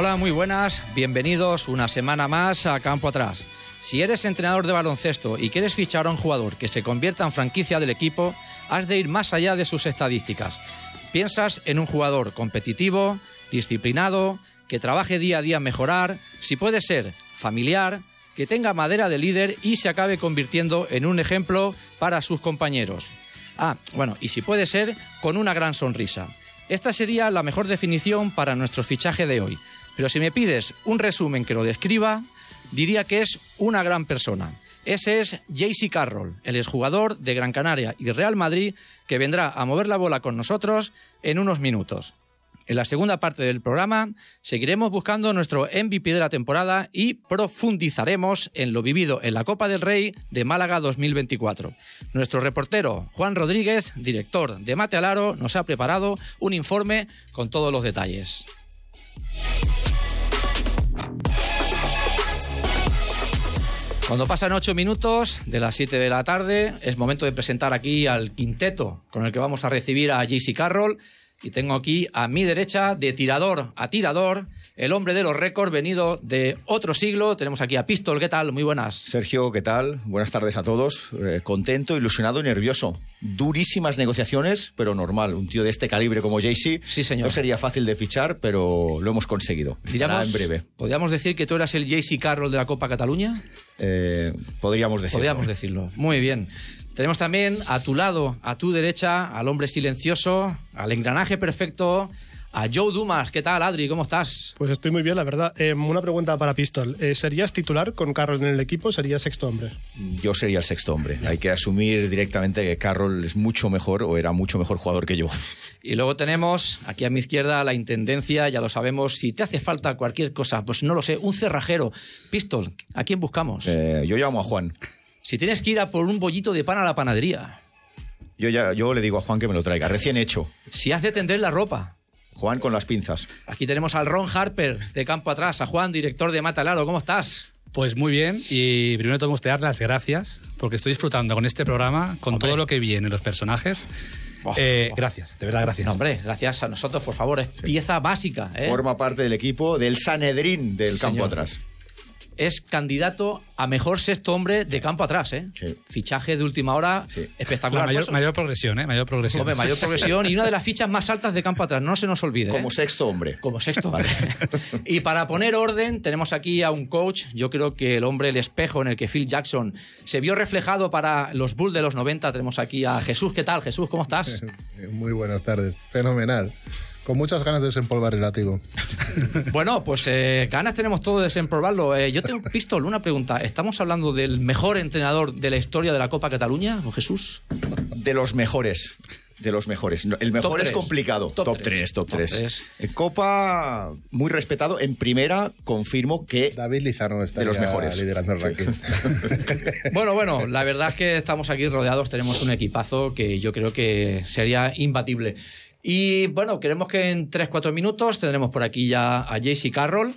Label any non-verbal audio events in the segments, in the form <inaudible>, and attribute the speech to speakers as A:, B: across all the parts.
A: Hola, muy buenas, bienvenidos una semana más a Campo Atrás. Si eres entrenador de baloncesto y quieres fichar a un jugador que se convierta en franquicia del equipo, has de ir más allá de sus estadísticas. Piensas en un jugador competitivo, disciplinado, que trabaje día a día en mejorar, si puede ser familiar, que tenga madera de líder y se acabe convirtiendo en un ejemplo para sus compañeros. Ah, bueno, y si puede ser, con una gran sonrisa. Esta sería la mejor definición para nuestro fichaje de hoy. Pero si me pides un resumen que lo describa, diría que es una gran persona. Ese es JC Carroll, el exjugador de Gran Canaria y Real Madrid, que vendrá a mover la bola con nosotros en unos minutos. En la segunda parte del programa seguiremos buscando nuestro MVP de la temporada y profundizaremos en lo vivido en la Copa del Rey de Málaga 2024. Nuestro reportero Juan Rodríguez, director de Mate Alaro, nos ha preparado un informe con todos los detalles. Cuando pasan ocho minutos de las 7 de la tarde, es momento de presentar aquí al quinteto con el que vamos a recibir a JC Carroll. Y tengo aquí a mi derecha, de tirador a tirador, el hombre de los récords venido de otro siglo. Tenemos aquí a Pistol, ¿qué tal? Muy buenas.
B: Sergio, ¿qué tal? Buenas tardes a todos. Eh, contento, ilusionado y nervioso. Durísimas negociaciones, pero normal. Un tío de este calibre como Jaycee
A: sí, señor.
B: no sería fácil de fichar, pero lo hemos conseguido. Estará en breve.
A: ¿Podríamos decir que tú eras el Jaycee Carroll de la Copa Cataluña?
B: Eh, podríamos decirlo.
A: Podríamos decirlo. Muy bien. Tenemos también a tu lado, a tu derecha, al hombre silencioso, al engranaje perfecto, a Joe Dumas. ¿Qué tal, Adri? ¿Cómo estás?
C: Pues estoy muy bien, la verdad. Eh, una pregunta para Pistol. Eh, ¿Serías titular con Carroll en el equipo? ¿Serías sexto hombre?
B: Yo sería el sexto hombre. Hay que asumir directamente que Carroll es mucho mejor o era mucho mejor jugador que yo.
A: Y luego tenemos aquí a mi izquierda la intendencia, ya lo sabemos. Si te hace falta cualquier cosa, pues no lo sé, un cerrajero. Pistol, ¿a quién buscamos?
B: Eh, yo llamo a Juan.
A: Si tienes que ir a por un bollito de pan a la panadería.
B: Yo, ya, yo le digo a Juan que me lo traiga, recién hecho.
A: Si hace tender la ropa.
B: Juan con las pinzas.
A: Aquí tenemos al Ron Harper de campo atrás, a Juan, director de Matalaro. ¿Cómo estás?
D: Pues muy bien y primero tengo que dar las gracias porque estoy disfrutando con este programa, con
A: Hombre.
D: todo lo que viene, los personajes. Eh, gracias, de verdad, gracias.
A: No, hombre, gracias a nosotros, por favor. Es pieza básica. ¿eh?
B: Forma parte del equipo del Sanedrín del
A: Sí,
B: campo
A: señor.
B: atrás.
A: Es candidato a mejor sexto hombre de campo atrás. ¿eh?
B: Sí.
A: Fichaje de última hora
B: Sí.
D: La
A: espectacular.
D: mayor, mayor progresión, ¿eh? Mayor progresión.
A: hombre, mayor progresión y una de las fichas más altas de campo atrás. No se nos olvide.
B: Como
A: ¿eh?
B: sexto hombre.
A: Como sexto. <laughs> y para poner orden, tenemos aquí a un coach. Yo creo que el hombre, el espejo en el que Phil Jackson se vio reflejado para los Bulls de los 90. Tenemos aquí a Jesús. ¿Qué tal, Jesús? ¿Cómo estás? <laughs>
E: Muy buenas tardes, fenomenal. Con muchas ganas de desempolvar el látigo. <laughs>
A: Bueno, pues eh, ganas tenemos todo de desempolvarlo. Eh, yo tengo, Pistol, una pregunta. ¿Estamos hablando del mejor entrenador de la historia de la Copa Cataluña, o Jesús?
B: De los mejores. De los mejores. El mejor
A: Top
B: es complicado.
A: Top
B: Top
A: tres.
B: 3, top
A: Top
B: 3.
A: tres.
B: En Copa, muy respetado. En primera, confirmo que
E: David Lizano está
B: De los mejores.
E: liderando el ranking. <laughs>
A: Bueno, bueno, la verdad es que estamos aquí rodeados, tenemos un equipazo que yo creo que sería imbatible. Y bueno, queremos que en 3-4 minutos tendremos por aquí ya a JC Carroll.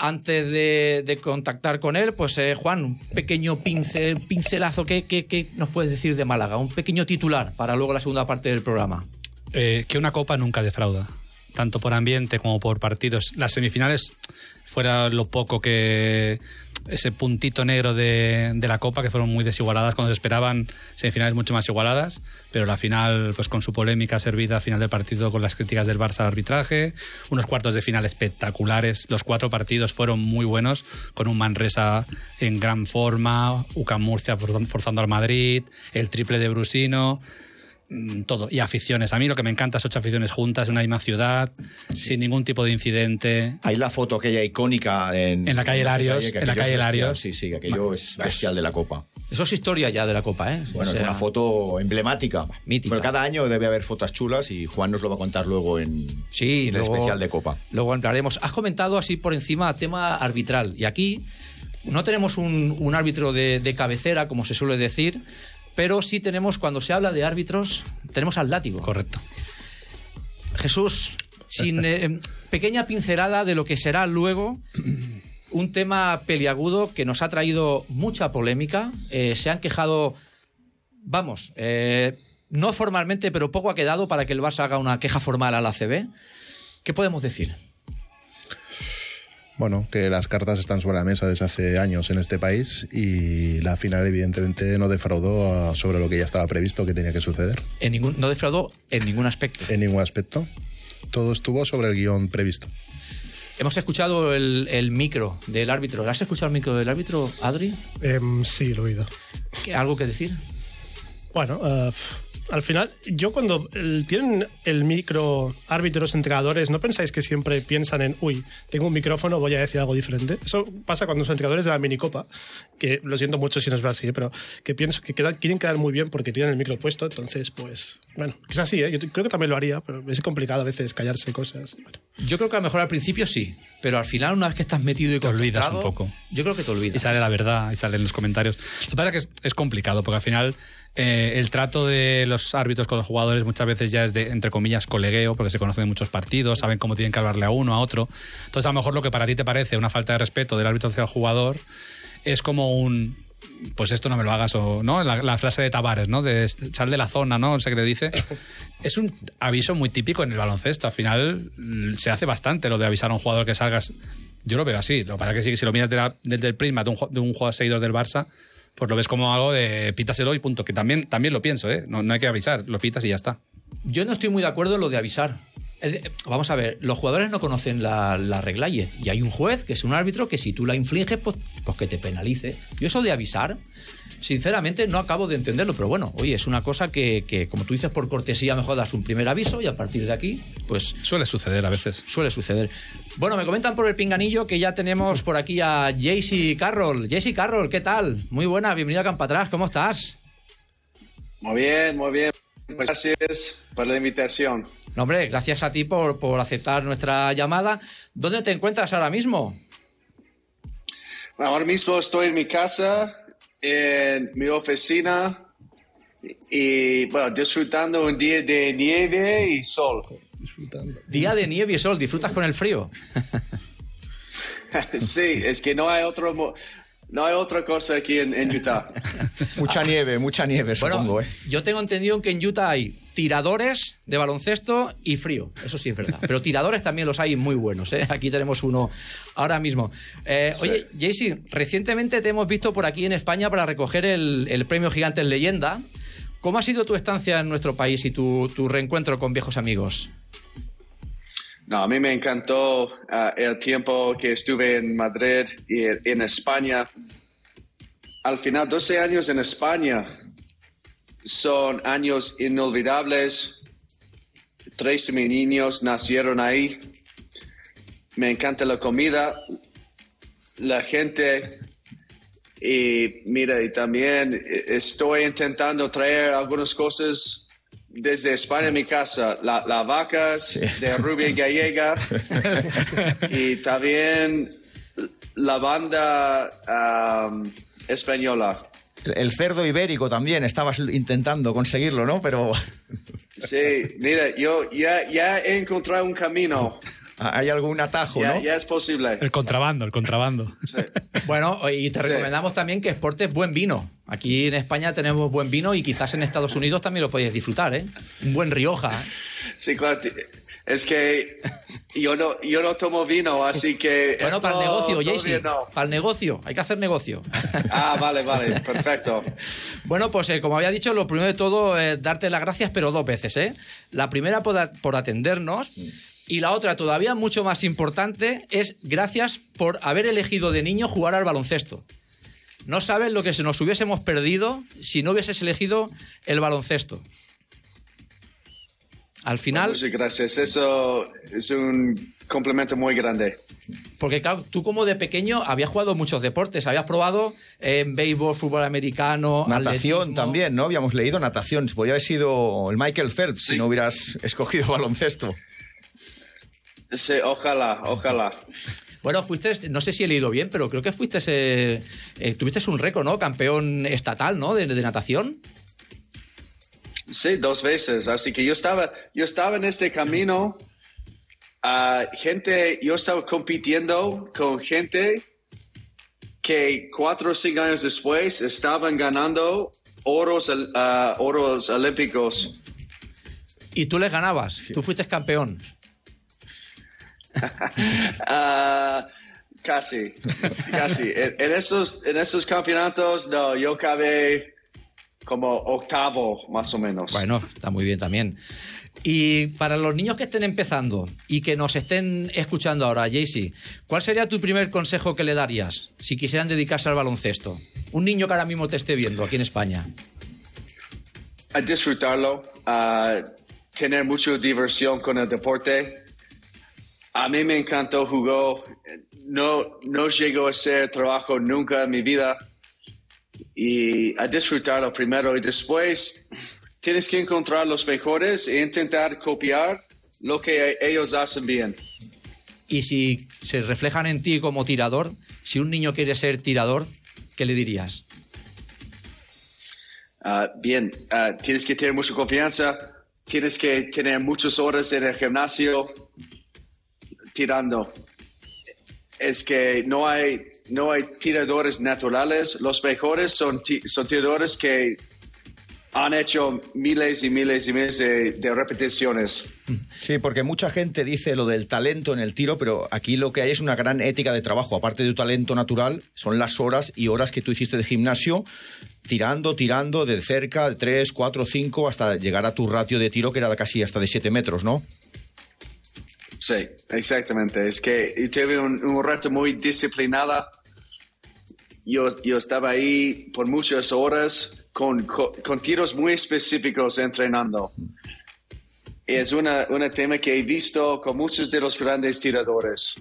A: Antes de, contactar con él, pues eh, Juan, un pequeño pincel, pincelazo, ¿qué, qué, qué nos puedes decir de Málaga? Un pequeño titular para luego la segunda parte del programa.
D: Eh, que una copa nunca defrauda, tanto por ambiente como por partidos. Las semifinales fuera lo poco que ese puntito negro de, de la copa que fueron muy desigualadas cuando se esperaban semifinales mucho más igualadas pero la final pues con su polémica servida a final del partido con las críticas del Barça al arbitraje unos cuartos de final espectaculares los cuatro partidos fueron muy buenos con un Manresa en gran forma UCAM Murcia forzando- al Madrid el triple de Brusino todo. Y aficiones. A mí lo que me encanta es ocho aficiones juntas en una misma ciudad, sin ningún tipo de incidente.
B: hay la foto aquella icónica en,
D: En la calle Larios, en la calle. Larios.
B: Sí, sí, aquello es bestial de la Copa.
A: Eso es historia ya de la Copa, ¿eh?
B: Bueno,
A: O sea,
B: es una foto emblemática.
A: Mítica.
B: Pero cada año debe haber fotos chulas y Juan nos lo va a contar luego en,
A: Sí,
B: en el especial de Copa.
A: Luego hablaremos. Has comentado así por encima tema arbitral. Y aquí no tenemos un, un árbitro de, de cabecera, como se suele decir, pero sí tenemos, cuando se habla de árbitros, tenemos al látigo.
D: Correcto.
A: Jesús, sin <laughs> eh, pequeña pincelada de lo que será luego un tema peliagudo que nos ha traído mucha polémica. Eh, se han quejado, vamos, eh, no formalmente, pero poco ha quedado para que el Barça haga una queja formal a la CB. ¿Qué podemos decir?
E: Bueno, que las cartas están sobre la mesa desde hace años en este país y la final evidentemente no defraudó sobre lo que ya estaba previsto que tenía que suceder.
A: En ningún, no defraudó en ningún aspecto.
E: En ningún aspecto. Todo estuvo sobre el guion previsto.
A: Hemos escuchado el, el micro del árbitro. ¿Has escuchado el micro del árbitro, Adri?
C: Em, sí, lo he oído.
A: ¿Qué- ¿Algo que decir?
C: Bueno, eh, al final, yo cuando el- tienen el micro árbitros, entrenadores, ¿no pensáis que siempre piensan en, uy, tengo un micrófono, voy a decir algo diferente? Eso pasa cuando son entrenadores de la minicopa, que lo siento mucho si no es así, ¿eh? pero que pienso que quedan- quieren quedar muy bien porque tienen el micro puesto, entonces, pues, bueno, es así, ¿eh? yo creo que también lo haría, pero es complicado a veces callarse cosas. Bueno.
A: Yo creo que a lo mejor al principio sí, pero al final, una vez que estás metido y
D: Te olvidas un poco.
A: Yo creo que te
D: Y
A: olvidas.
D: sale la verdad, y salen los comentarios. Lo que pasa es que es, es complicado, porque al final eh, el trato de los árbitros con los jugadores muchas veces ya es de, entre comillas, colegueo, porque se conocen muchos partidos, saben cómo tienen que hablarle a uno, a otro. Entonces, a lo mejor lo que para ti te parece una falta de respeto del árbitro hacia el jugador es como un. Pues esto no me lo hagas, o no, la, la frase de Tavares, ¿no? De sal de la zona, ¿no? No sé qué le dice. <coughs> Es un aviso muy típico en el baloncesto. Al final se hace bastante lo de avisar a un jugador que salgas. Yo lo veo así. Lo que pasa es que sí, si lo miras de la- desde el prisma de un, de un jugador seguidor del Barça, pues lo ves como algo de pítaselo y punto. Que también, también lo pienso, ¿eh? No, no hay que avisar, lo pitas y ya está.
A: Yo no estoy muy de acuerdo en lo de avisar. Vamos a ver, los jugadores no conocen la, la regla y, y hay un juez, que es un árbitro, que si tú la infliges, pues, pues que te penalice. Yo eso de avisar, sinceramente no acabo de entenderlo, pero bueno, oye, es una cosa que, que, como tú dices, por cortesía mejor das un primer aviso y a partir de aquí, pues
D: Suele suceder a veces.
A: suele suceder. Bueno, me comentan por el pinganillo que ya tenemos por aquí a Jaycee Carroll. Jaycee Carroll, ¿qué tal? Muy buena, bienvenida a Campa Atrás, ¿cómo estás?
F: Muy bien, muy bien. Pues gracias por la invitación.
A: No, hombre, gracias a ti por, por aceptar nuestra llamada. ¿Dónde te encuentras ahora mismo?
F: Ahora mismo estoy en mi casa, en mi oficina y bueno, disfrutando un día de nieve y sol.
E: Disfrutando.
A: Día de nieve y sol, ¿disfrutas con el frío? <laughs>
F: sí, es que no hay otro no hay otra cosa aquí en, en Utah. <laughs>
B: Mucha nieve, mucha nieve,
A: Bueno,
B: supongo. ¿eh?
A: yo tengo entendido que en Utah hay tiradores de baloncesto y frío. Eso sí es verdad. Pero tiradores también los hay muy buenos. ¿eh? Aquí tenemos uno ahora mismo. Eh, Oye, Jaycee, recientemente te hemos visto por aquí en España para recoger el, el premio Gigantes Leyenda. ¿Cómo ha sido tu estancia en nuestro país y tu, tu reencuentro con viejos amigos?
F: No, a mí me encantó ah, el tiempo que estuve en Madrid y en España. Al final, 12 años en España son años inolvidables. Tres de mis niños nacieron ahí. Me encanta la comida, la gente. Y mira, y también eh, estoy intentando traer algunas cosas desde España a mi casa. La- Las vacas de Rubia Gallega <laughs> y también la banda am, española.
B: El, cerdo ibérico también, estabas intentando conseguirlo, ¿no? Pero
F: Sí, mira, yo ya, ya he encontrado un camino. <laughs>
B: hay algún atajo,
F: Ya,
B: ¿no?
F: ya es posible.
D: El contrabando, el contrabando.
F: Sí.
A: Bueno, y te
F: Sí.
A: recomendamos también que exportes buen vino. Aquí en España tenemos buen vino y quizás en Estados Unidos también lo podéis disfrutar, ¿eh? Un buen Rioja. ¿eh?
F: Sí, claro. Es que yo no, yo no tomo vino, así que.
A: Bueno,
F: esto
A: para el negocio, Jaycee.
F: no.
A: Para el negocio. Hay que hacer negocio.
F: Ah, vale, vale, perfecto. <laughs>
A: Bueno, pues eh, como había dicho, lo primero de todo, eh, darte las gracias, pero dos veces, ¿eh? La primera por, a- por atendernos y la otra, todavía mucho más importante, es gracias por haber elegido de niño jugar al baloncesto. No sabes lo que se nos hubiésemos perdido si no hubieses elegido el baloncesto. Al final,
F: Muchas gracias. Eso es un complemento muy grande.
A: porque claro, tú como de pequeño habías jugado muchos deportes, habías probado eh, béisbol, fútbol americano,
B: Natación
A: atletismo.
B: también, ¿no? Habíamos leído natación. Podría haber sido el Michael Phelps si
F: Sí.
B: no hubieras <laughs> escogido baloncesto.
F: Sí, ojalá, ojalá.
A: Bueno, fuiste, no sé si he leído bien, pero creo que fuiste, eh, eh, tuviste un récord, ¿no? Campeón estatal, ¿no? De, de natación.
F: Sí, dos veces. Así que yo estaba, yo estaba en este camino. ah, gente, yo estaba compitiendo con gente que cuatro o cinco años después estaban ganando oros, ah, oros olímpicos.
A: Y tú les ganabas, tú fuiste campeón. <laughs>
F: Ah, Casi, casi. En, en esos, en esos campeonatos, no, yo acabé como octavo, más o menos.
A: Bueno, está muy bien también. Y para los niños que estén empezando y que nos estén escuchando ahora, Jaycee, ¿cuál sería tu primer consejo que le darías si quisieran dedicarse al baloncesto? Un niño que ahora mismo te esté viendo aquí en España.
F: A disfrutarlo, a tener mucha diversión con el deporte. A mí me encantó jugar. No, no llegó a ser trabajo nunca en mi vida. Y a disfrutarlo primero y después tienes que encontrar los mejores e intentar copiar lo que ellos hacen bien.
A: Y si se reflejan en ti como tirador, si un niño quiere ser tirador, ¿qué le dirías?
F: Uh, bien, uh, tienes que tener mucha confianza, tienes que tener muchas horas en el gimnasio tirando. Es que no hay, no hay tiradores naturales, los mejores son, son tiradores que han hecho miles y miles y miles de, de, repeticiones.
B: Sí, porque mucha gente dice lo del talento en el tiro, pero aquí lo que hay es una gran ética de trabajo. Aparte de tu talento natural, son las horas y horas que tú hiciste de gimnasio, tirando, tirando de cerca, de 3, 4, 5, hasta llegar a tu ratio de tiro, que era casi hasta de 7 metros, ¿no?
F: Sí, exactamente. Es que tuve un, un reto muy disciplinada. Yo, yo estaba ahí por muchas horas con, con, tiros muy específicos entrenando. Es una, un tema que he visto con muchos de los grandes tiradores.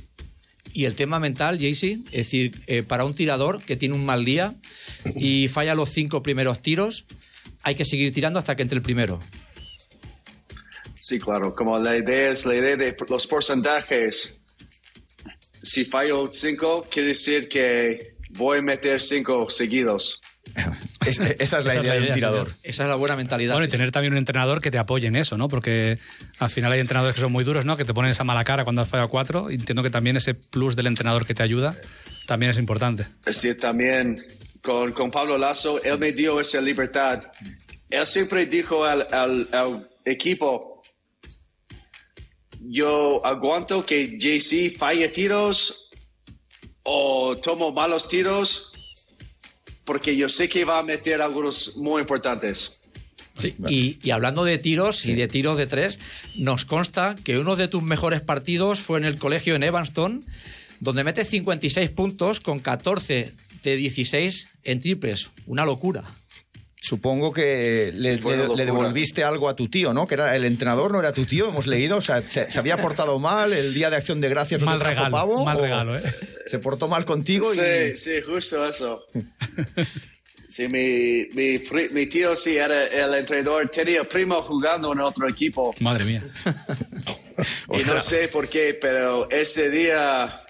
A: Y el tema mental, Jaycee, es decir, eh, para un tirador que tiene un mal día y falla los cinco primeros tiros, hay que seguir tirando hasta que entre el primero.
F: Sí, claro, como la idea es la idea de los porcentajes. Si fallo cinco, quiere decir que voy a meter cinco seguidos. <laughs>
B: Es, esa es la
D: Esa es
B: idea del tirador.
A: Esa es la buena mentalidad.
D: Bueno, y tener también un entrenador que te apoye en eso, ¿no? Porque al final hay entrenadores que son muy duros, ¿no? Que te ponen esa mala cara cuando has fallado cuatro. Entiendo que también ese plus del entrenador que te ayuda también es importante.
F: Es decir, también con, con Pablo Lazo, él me dio esa libertad. Él siempre dijo al, al, al equipo, yo aguanto que JC falle tiros o tomo malos tiros porque yo sé que va a meter algunos muy importantes.
A: Sí, y, y, hablando de tiros y de tiros de tres, nos consta que uno de tus mejores partidos fue en el colegio en Evanston, donde metes 56 puntos con 14 de 16 en triples. Una locura.
B: Supongo que le,
F: Sí,
B: devolviste algo a tu tío, ¿no? Que era el entrenador, no era tu tío, hemos leído. O sea, se, se había portado mal el día de acción de gracias.
D: Mal regalo,
B: pavo,
D: mal regalo, ¿eh?
B: Se portó mal contigo
F: Sí,
B: y.
F: sí, justo eso. <laughs> Sí, mi, mi, pri- mi tío sí era el entrenador, tenía primo jugando en otro equipo.
D: Madre mía.
F: Y no sé por qué, pero ese día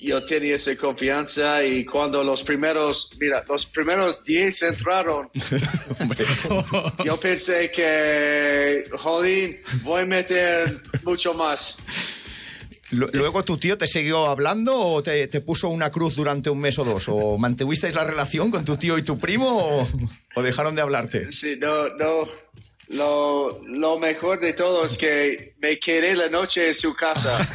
F: yo tenía esa confianza y cuando los primeros, mira, los primeros 10 entraron, <laughs> <laughs> yo pensé que, jodín, voy a meter mucho más.
B: Lu- Luego tu tío te siguió hablando o te, te puso una cruz durante un mes o dos. ¿O mantuvisteis la relación con tu tío y tu primo o, o dejaron de hablarte?
F: Sí, no, no. Lo, lo mejor de todo es que me quedé la noche en su casa. <laughs>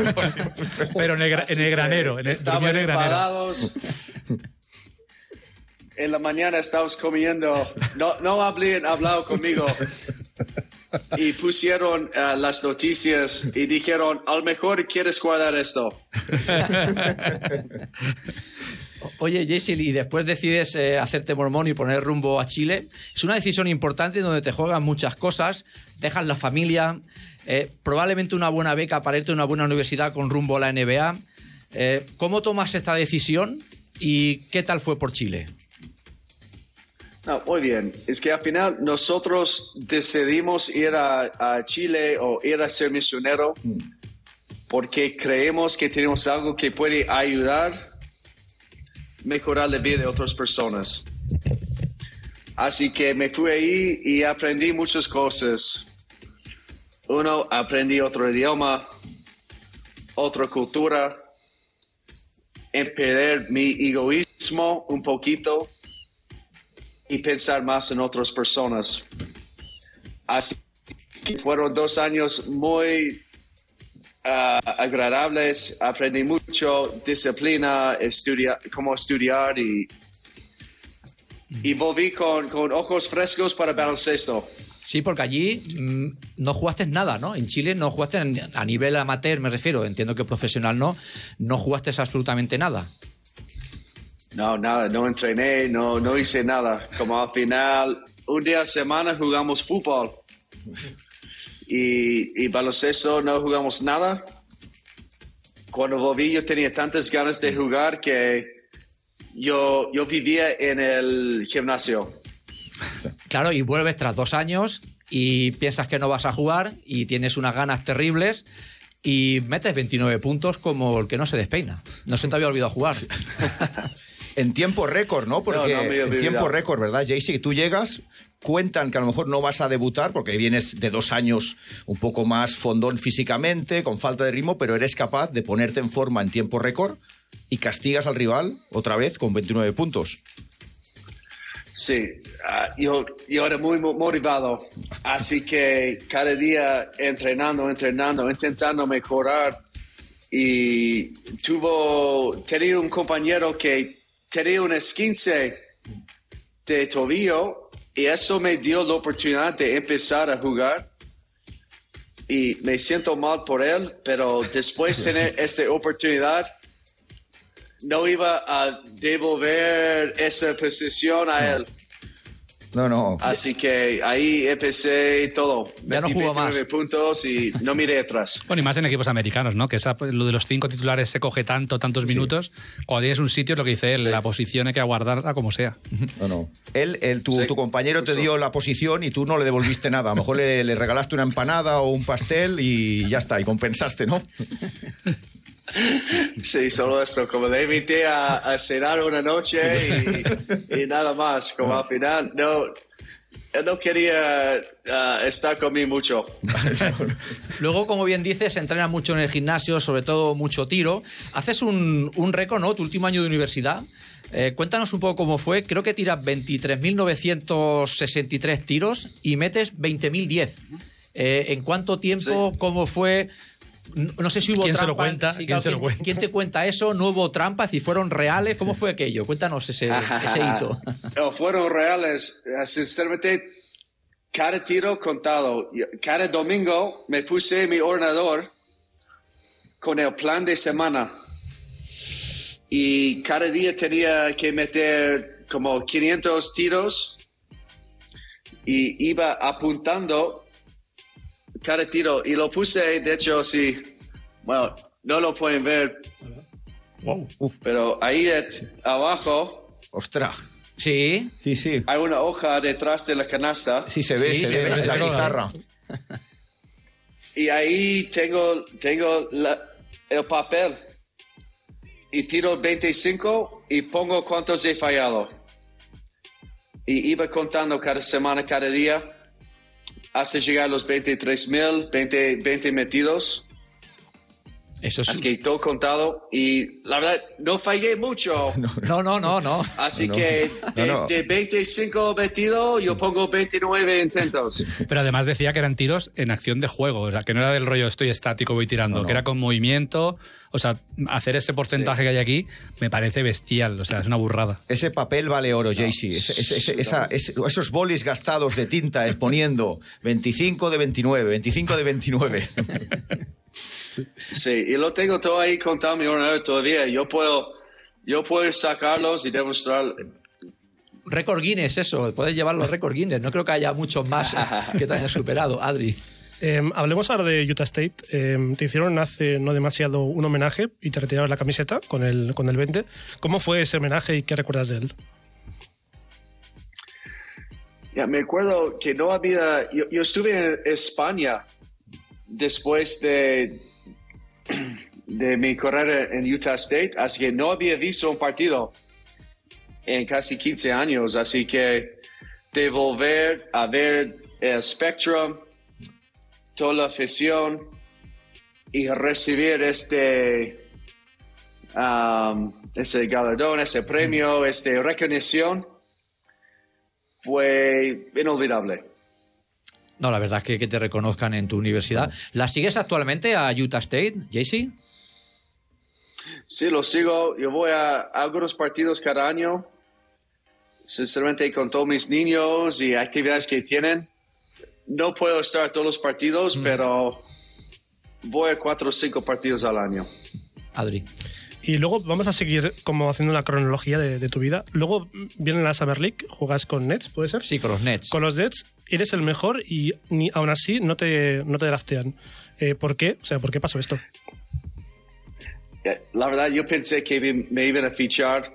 D: Pero en el, en granero, en el,
F: estaban
D: en el granero.
F: En la mañana estábamos comiendo. No, no hablado conmigo. Y pusieron eh, las noticias y dijeron, a lo mejor quieres guardar esto. <laughs>
A: Oye, Jesse, y después decides eh, hacerte mormón y poner rumbo a Chile. Es una decisión importante donde te juegan muchas cosas. Dejas la familia, eh, probablemente una buena beca para irte a una buena universidad con rumbo a la NBA. Eh, ¿Cómo tomas esta decisión y qué tal fue por Chile?
F: No, muy bien. Es que al final nosotros decidimos ir a, a Chile o ir a ser misionero porque creemos que tenemos algo que puede ayudar mejorar la vida de otras personas. Así que me fui ahí y aprendí muchas cosas. Uno, aprendí otro idioma, otra cultura, perder mi egoísmo un poquito y pensar más en otras personas. Así que fueron dos años muy ah, agradables, aprendí mucho, disciplina, estudia, cómo estudiar y, y volví con, con ojos frescos para baloncesto.
A: Sí, porque allí mm, no jugaste nada, ¿no? En Chile no jugaste a nivel amateur, me refiero, entiendo que profesional no, no jugaste absolutamente nada.
F: No, nada, no entrené, no, no hice nada. Como al final, un día a semana jugamos fútbol y, y baloncesto no jugamos nada. Cuando volví yo tenía tantas ganas de jugar que yo, yo vivía en el gimnasio. <laughs>
A: Claro, y vuelves tras dos años y piensas que no vas a jugar y tienes unas ganas terribles y metes 29 puntos como el que no se despeina. No se te había olvidado jugar. <laughs>
B: En tiempo récord, ¿no? Porque
F: No, no
B: en tiempo récord, ¿verdad, Jaycee? Tú llegas, cuentan que a lo mejor no vas a debutar porque vienes de dos años un poco más fondón físicamente, con falta de ritmo, pero eres capaz de ponerte en forma en tiempo récord y castigas al rival otra vez con 29 puntos.
F: Sí, ah, yo, yo era muy mo- motivado, así que cada día entrenando, entrenando, intentando mejorar. Y tuvo, tenía un compañero que tenía un esquince de tobillo y eso me dio la oportunidad de empezar a jugar. Y me siento mal por él, pero después de tener <laughs> esta oportunidad, no iba a devolver esa posición a él.
B: No, no.
F: Así que ahí empecé todo.
A: Ya no jugó más.
F: 29 puntos y no miré atrás. <laughs>
D: Bueno, y más en equipos americanos, ¿no? Que esa, lo de los cinco titulares se coge tanto, tantos minutos. Cuando tienes un sitio, es lo que dice él,
F: Sí.
D: la posición hay que aguardarla como sea. <laughs>
B: No, no. Él, él- tu,
F: Sí,
B: tu compañero te dio la posición y tú no le devolviste nada. A lo mejor le, le regalaste una empanada o un pastel y ya está, y compensaste, ¿no? <laughs>
F: Sí, solo esto. Como le invité a, a cenar una noche y, y nada más. Como al final, no, no quería ah, estar conmigo mucho. <laughs>
A: Luego, como bien dices, entrenas mucho en el gimnasio, sobre todo mucho tiro. Haces un, un récord, ¿no? Tu último año de universidad. Eh, cuéntanos un poco cómo fue. Creo que tiras 23.963 tiros y metes 20.010. Eh, ¿En cuánto tiempo? ¿Cómo fue? No sé si hubo
D: ¿Quién se lo
A: trampa.
D: cuenta?
A: Sí,
D: ¿Quién
A: claro,
D: se lo cuenta?
A: quién te cuenta eso? ¿No hubo trampas? ¿Si fueron reales? ¿Cómo fue aquello? Cuéntanos ese, ese hito.
F: No, fueron reales. Sinceramente, cada tiro contado. Cada domingo me puse mi ordenador con el plan de semana. Y cada día tenía que meter como 500 tiros. Y iba apuntando cada tiro. Y lo puse, de hecho, sí. Bueno, no lo pueden ver. Pero ahí abajo
B: Ostras.
A: Sí.
B: Sí, sí.
F: hay una hoja detrás de la canasta
B: Sí, se ve,
A: Sí,
B: se,
A: se
B: ve,
A: ve, se
B: la
A: ve.
B: pizarra.
F: y ahí tengo, tengo la- el papel y tiro 25 y pongo cuántos he fallado. Y iba contando cada semana, cada día, hasta llegar a los 23 mil, 20, 20 metidos.
A: Eso es.
F: Así que todo contado y la verdad no fallé mucho. <laughs>
A: No, no, no, no.
F: Así
B: No,
F: que de,
B: no, no.
F: de 25 metidos yo pongo 29 intentos. <laughs>
D: Pero además decía que eran tiros en acción de juego, o sea, que no era del rollo estoy estático, voy tirando, que era con movimiento. O sea, hacer ese porcentaje que hay aquí me parece bestial, o sea, es una burrada.
B: Ese papel vale oro, Jaycee. Esos bolis gastados de tinta exponiendo 25 de 29, 25 de 29. <laughs>
F: Sí, y lo tengo todo ahí contado mi ordenador todavía. Yo puedo, yo puedo sacarlos y demostrar.
A: Récord Guinness, eso. Puedes llevar los récord Guinness. No creo que haya muchos más eh, <laughs> que te hayan superado, Adri.
C: Eh, hablemos ahora de Utah State. Eh, te hicieron hace no demasiado un homenaje y te retiraron la camiseta con el, con el 20. ¿Cómo fue ese homenaje y qué recuerdas de él?
F: Ya, me acuerdo que no había. Yo, yo estuve en España después de, de mi carrera en Utah State, así que no había visto un partido en casi 15 años. Así que de volver a ver el Spectrum, toda la afición y recibir este. um, ese galardón, ese premio, esta recognición fue inolvidable.
A: No, la verdad es que, que te reconozcan en tu universidad. ¿La sigues actualmente a Utah State, JC?
F: Sí, lo sigo. Yo voy a algunos partidos cada año. Sinceramente, con todos mis niños y actividades que tienen, no puedo estar todos los partidos, pero voy a cuatro o cinco partidos al año.
A: Adri.
C: Y luego vamos a seguir como haciendo una cronología de, de tu vida. Luego viene la Summer League, jugas con Nets, ¿puede ser?
A: Sí, con los Nets.
C: Con los Nets eres el mejor y ni, aún así no te, no te draftean. Eh, ¿Por qué? O sea, ¿por qué pasó esto?
F: Eh, La verdad, yo pensé que me- iban a fichar.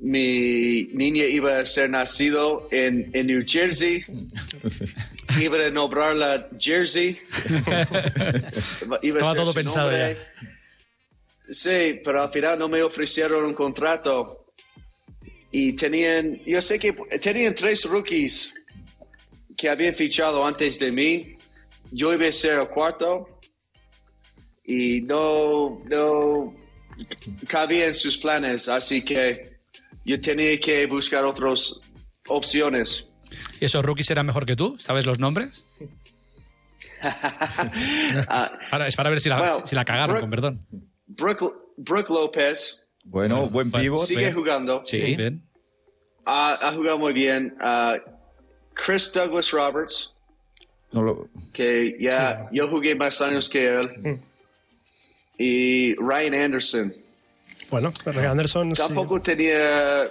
F: Mi niña iba a ser nacido en, en New Jersey. <laughs> Iba a nombrarla Jersey. <laughs> Iba a
D: Estaba
F: ser
D: todo pensado
F: nombre. Sí, pero al final no me ofrecieron un contrato. Y tenían, yo sé que tenían tres rookies que habían fichado antes de mí. Yo iba a ser el cuarto y no, no cabía en sus planes, así que yo tenía que buscar otras opciones.
D: ¿Y esos rookies eran mejor que tú? ¿Sabes los nombres? <laughs>
F: Ah,
D: Para- es para ver si la,
F: Well,
D: si la cagaron, con perdón.
F: Brooke, Brooke López
B: Bueno, buen pivot.
F: sigue jugando,
A: Sí.
D: Bien.
F: ha, ha jugado muy bien. Ah, Chris Douglas Roberts,
B: No lo-
F: que ya yo jugué más años que él, y Ryan Anderson.
C: Bueno, Ray Anderson sí,
F: Tampoco tenía,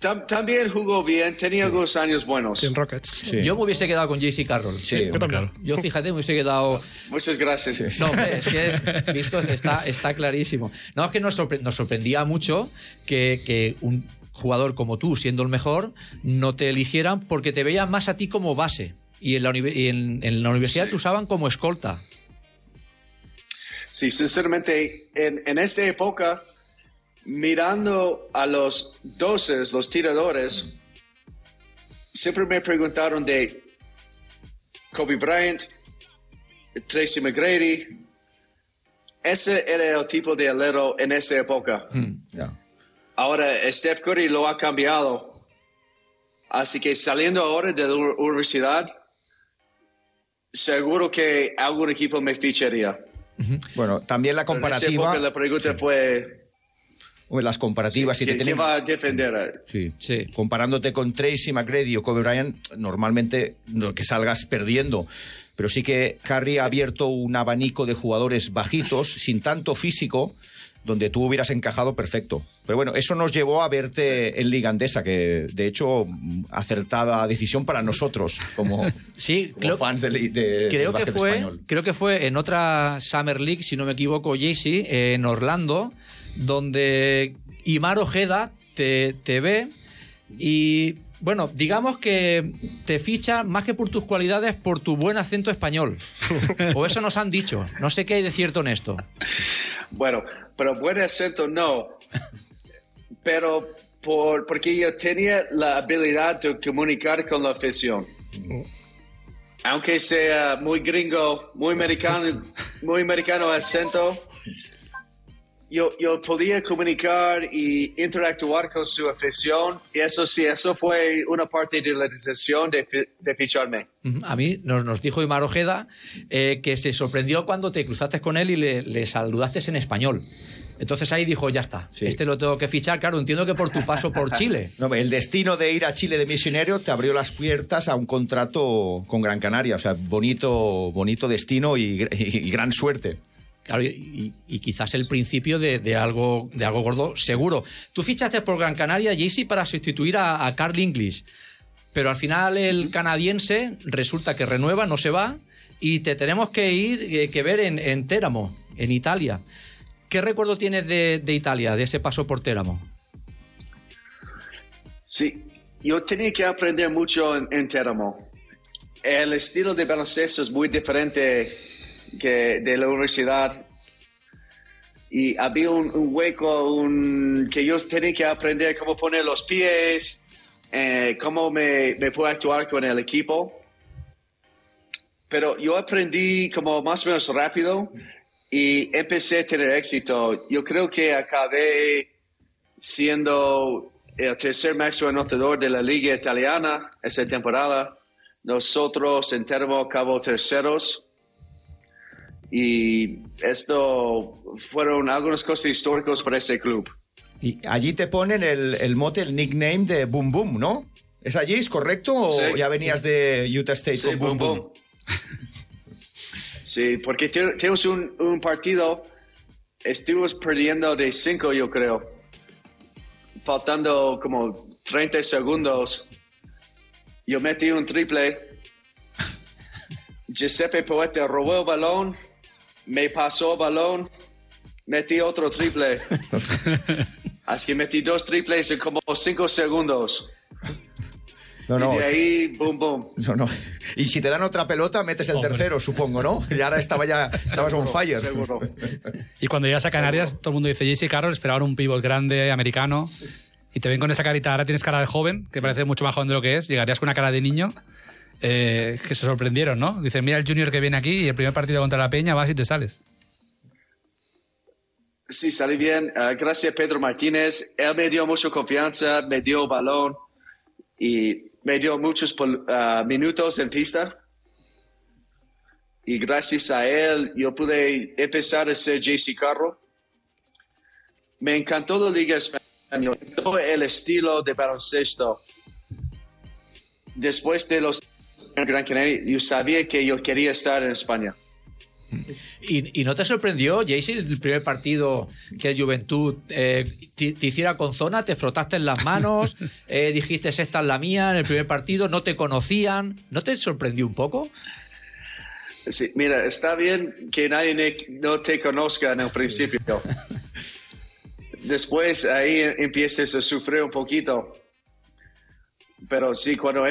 F: tam- también jugó bien, tenía algunos años buenos.
C: en Rockets.
B: Sí.
A: Yo me hubiese quedado con JC Carroll.
B: Sí,
C: Yo también.
A: Yo fíjate, me hubiese quedado.
F: Muchas gracias.
A: No, hombre, es que visto está, está clarísimo. No, es que nos, sorpre- nos sorprendía mucho que, que un jugador como tú, siendo el mejor, no te eligieran porque te veían más a ti como base. Y en la, uni- y en, en la universidad te usaban como escolta.
F: Sí, sinceramente, en, en esa época, mirando a los doces, los tiradores, siempre me preguntaron de Kobe Bryant, Tracy McGrady. Ese era el tipo de alero en esa época.
B: ya.
F: Ahora, Steph Curry lo ha cambiado. Así que saliendo ahora de la uni- universidad, seguro que algún equipo me ficharía.
B: Bueno, también la
F: Pero en esa
B: comparativa.
F: época la pregunta fue,
B: Hombre, Las comparativas. si te
F: ¿quién,
B: tienen-
F: va a defender?
B: Sí.
A: Sí.
B: Comparándote con Tracy McGrady o Kobe Bryant, normalmente no que salgas perdiendo. Pero sí que Curry ha abierto un abanico de jugadores bajitos, sin tanto físico, donde tú hubieras encajado perfecto. Pero bueno, eso nos llevó a verte en Liga Andesa, que de hecho, acertada decisión para nosotros, como, <laughs>
A: Sí,
B: como
A: creo-
B: fans de, del
A: creo que fue
B: español.
A: creo que fue en otra Summer League si no me equivoco JC en Orlando donde Imar Ojeda te, te ve y bueno digamos que te ficha más que por tus cualidades por tu buen acento español <laughs> o eso nos han dicho no sé qué hay de cierto en esto
F: Bueno, pero buen acento no. Pero por, porque yo tenía la habilidad de comunicar con la afición. Aunque sea muy gringo, muy americano, muy americano acento, yo, yo podía comunicar y interactuar con su afición. Y eso sí, eso fue una parte de la decisión de, fi- de ficharme.
A: A mí nos, nos dijo Imar Ojeda eh, que se sorprendió cuando te cruzaste con él y le, le saludaste en español. Entonces ahí dijo, ya está,
B: Sí.
A: este lo tengo que fichar. Claro, entiendo que por tu paso por <laughs> Chile.
B: No, el destino de ir a Chile de misionero te abrió las puertas a un contrato con Gran Canaria. O sea, bonito, bonito destino y <laughs> gran suerte.
A: Claro, y, quizás el principio de, de algo, de algo gordo, seguro. Tú fichaste por Gran Canaria, JC, para sustituir a, a Carl English. Pero al final el canadiense resulta que renueva, no se va, y te tenemos que ir, eh, que ver en, en Teramo, en Italia. ¿Qué recuerdo tienes de, de Italia, de ese paso por Teramo?
F: Sí, yo tenía que aprender mucho en, en Teramo. El estilo de baloncesto es muy diferente que de la universidad. Y había un, hueco que yo tenía que aprender cómo poner los pies, eh, cómo me, me puedo actuar con el equipo. Pero yo aprendí como más o menos rápido y empecé a tener éxito. Yo creo que acabé siendo el tercer máximo anotador de la liga italiana esa temporada. nosotros en Termo acabó terceros. Y esto fueron algunas cosas históricas para ese club.
B: Y allí te ponen el, el mote, el nickname de Boom Boom, ¿no? ¿Es allí, es correcto? ¿O
F: Sí.
B: ya venías de Utah State
F: Sí,
B: con Boom
F: boom. Sí, porque te- tenemos un, un partido, estuvimos perdiendo de 5, yo creo, faltando como 30 segundos. Yo metí un triple. Giuseppe Poeta robó el balón, me pasó el balón, metí otro triple. <laughs> Así que metí dos triples en como 5 segundos.
B: No, no.
F: Y de ahí, boom, boom.
B: No, no. Y si te dan otra pelota, metes el tercero, supongo, ¿no? Y ahora estaba ya, <laughs> estabas on fire.
F: Seguro.
D: Y cuando llegas a Canarias, todo el mundo dice, JC Carroll, esperaban un pivot grande, americano, y te ven con esa carita, ahora tienes cara de joven, que parece mucho más joven de lo que es, llegarías con una cara de niño, eh, que se sorprendieron, ¿no? Dicen, mira el junior que viene aquí y el primer partido contra la Peña vas y te sales.
F: Sí, salí bien. Ah, gracias Pedro Martínez. Él me dio mucha confianza, me dio balón y me dio muchos ah, minutos en pista. Y gracias a él yo pude empezar a ser JC Carro. Me encantó la Liga Española, todo el estilo de baloncesto. Después de los Gran Canaria, yo sabía que yo quería estar en España.
A: ¿Y, y no te sorprendió, Jaycee, el primer partido que Juventud eh, te, te hiciera con zona? ¿Te frotaste en las <laughs> manos? eh, ¿Dijiste, esta es la mía en el primer partido? ¿No te conocían? ¿No te sorprendió un poco?
F: Sí, mira, está bien que nadie no te conozca en el principio. <laughs> Después ahí empieces a sufrir un poquito. Pero sí, cuando,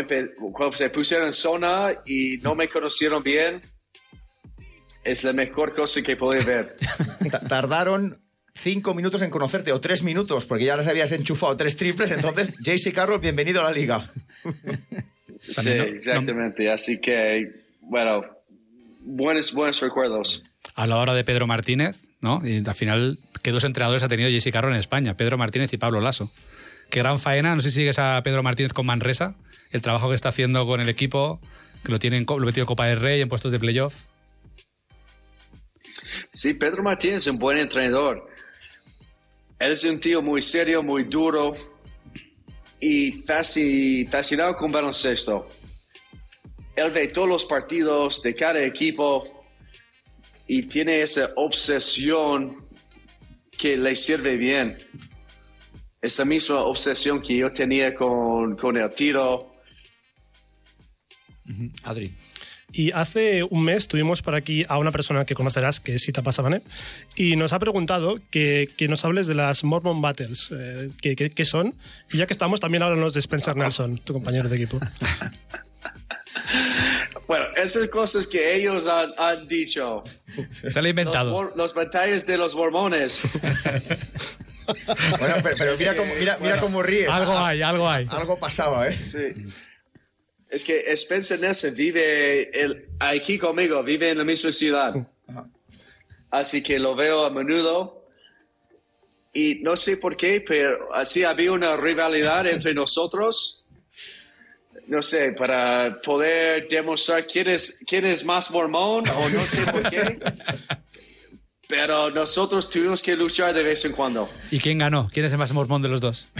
F: se pusieron en zona y no me conocieron bien, es la mejor cosa que pude ver. <laughs>
B: Ta- Tardaron cinco minutos en conocerte, o tres minutos, porque ya les habías enchufado tres triples. Entonces, <laughs> JC Carroll, bienvenido a la liga.
F: Sí, exactamente. Así que, bueno, buenos, buenos recuerdos.
D: Hablaba ahora de Pedro Martínez, ¿no? Y al final, ¿qué dos entrenadores ha tenido JC Carroll en España? Pedro Martínez y Pablo Lasso. Qué gran faena, no sé si sigues a Pedro Martínez con Manresa, el trabajo que está haciendo con el equipo, que lo tienen lo metido en Copa del Rey, en puestos de playoff.
F: Sí, Pedro Martínez es un buen entrenador. Él es un tío muy serio, muy duro y fasci- fascinado con baloncesto. Él ve todos los partidos de cada equipo y tiene esa obsesión que le sirve bien. Es la misma obsesión que yo tenía con, con el tiro.
A: Adri.
C: Y hace un mes tuvimos por aquí a una persona que conocerás, que es Sita Pasabane, y nos ha preguntado que, que nos hables de las Mormon Battles, eh, que, que- que son. Y ya que estamos, también háblanos de Spencer Nelson, tu compañero de equipo. <laughs>
F: Bueno, esas cosas que ellos han, han dicho.
D: Se lo ha
F: Los,
D: inventado.
F: mor- los batallas de los mormones. <laughs>
B: Bueno, pero, pero mira, cómo, mira, mira cómo ríes.
D: Algo hay, algo hay.
B: Algo pasaba, ¿eh?
F: Sí. Es que Spencer Nelson vive el- aquí conmigo, vive en la misma ciudad. Así que lo veo a menudo. Y no sé por qué, pero así había una rivalidad entre nosotros. No sé, para poder demostrar quién es, quién es más mormón o no sé por qué. <laughs> Pero nosotros tuvimos que luchar de vez en cuando.
D: ¿Y quién ganó? ¿Quién es el más mormón de los dos? <laughs>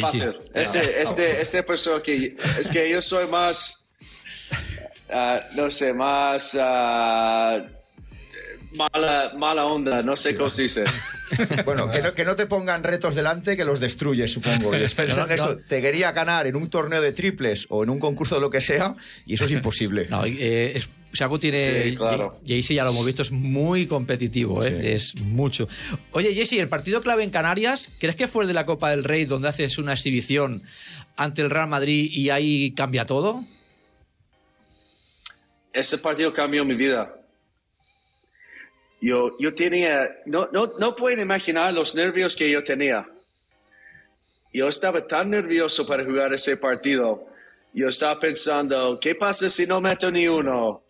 F: Fácil. Este, este, este persona que es que yo soy más, ah, no sé, más ah, mala, mala onda, no sé cómo se dice. <laughs>
B: Bueno, que no, que no te pongan retos delante que los destruyes, supongo. Y
A: No, no,
B: Nelson
A: no.
B: te quería ganar en un torneo de triples o en un concurso de lo que sea, y eso es imposible. <laughs>
A: No, eh, es, tiene.
F: Sí, claro.
A: Jaycee ya lo hemos visto, es muy competitivo, ¿eh? es mucho. Oye, Jaycee, el partido clave en Canarias, ¿crees que fue el de la Copa del Rey donde haces una exhibición ante el Real Madrid y ahí cambia todo?
F: Ese partido cambió mi vida. Yo, yo tenía, no, no, no pueden imaginar los nervios que yo tenía. Yo estaba tan nervioso para jugar ese partido. Yo estaba pensando, ¿qué pasa si no meto ni uno?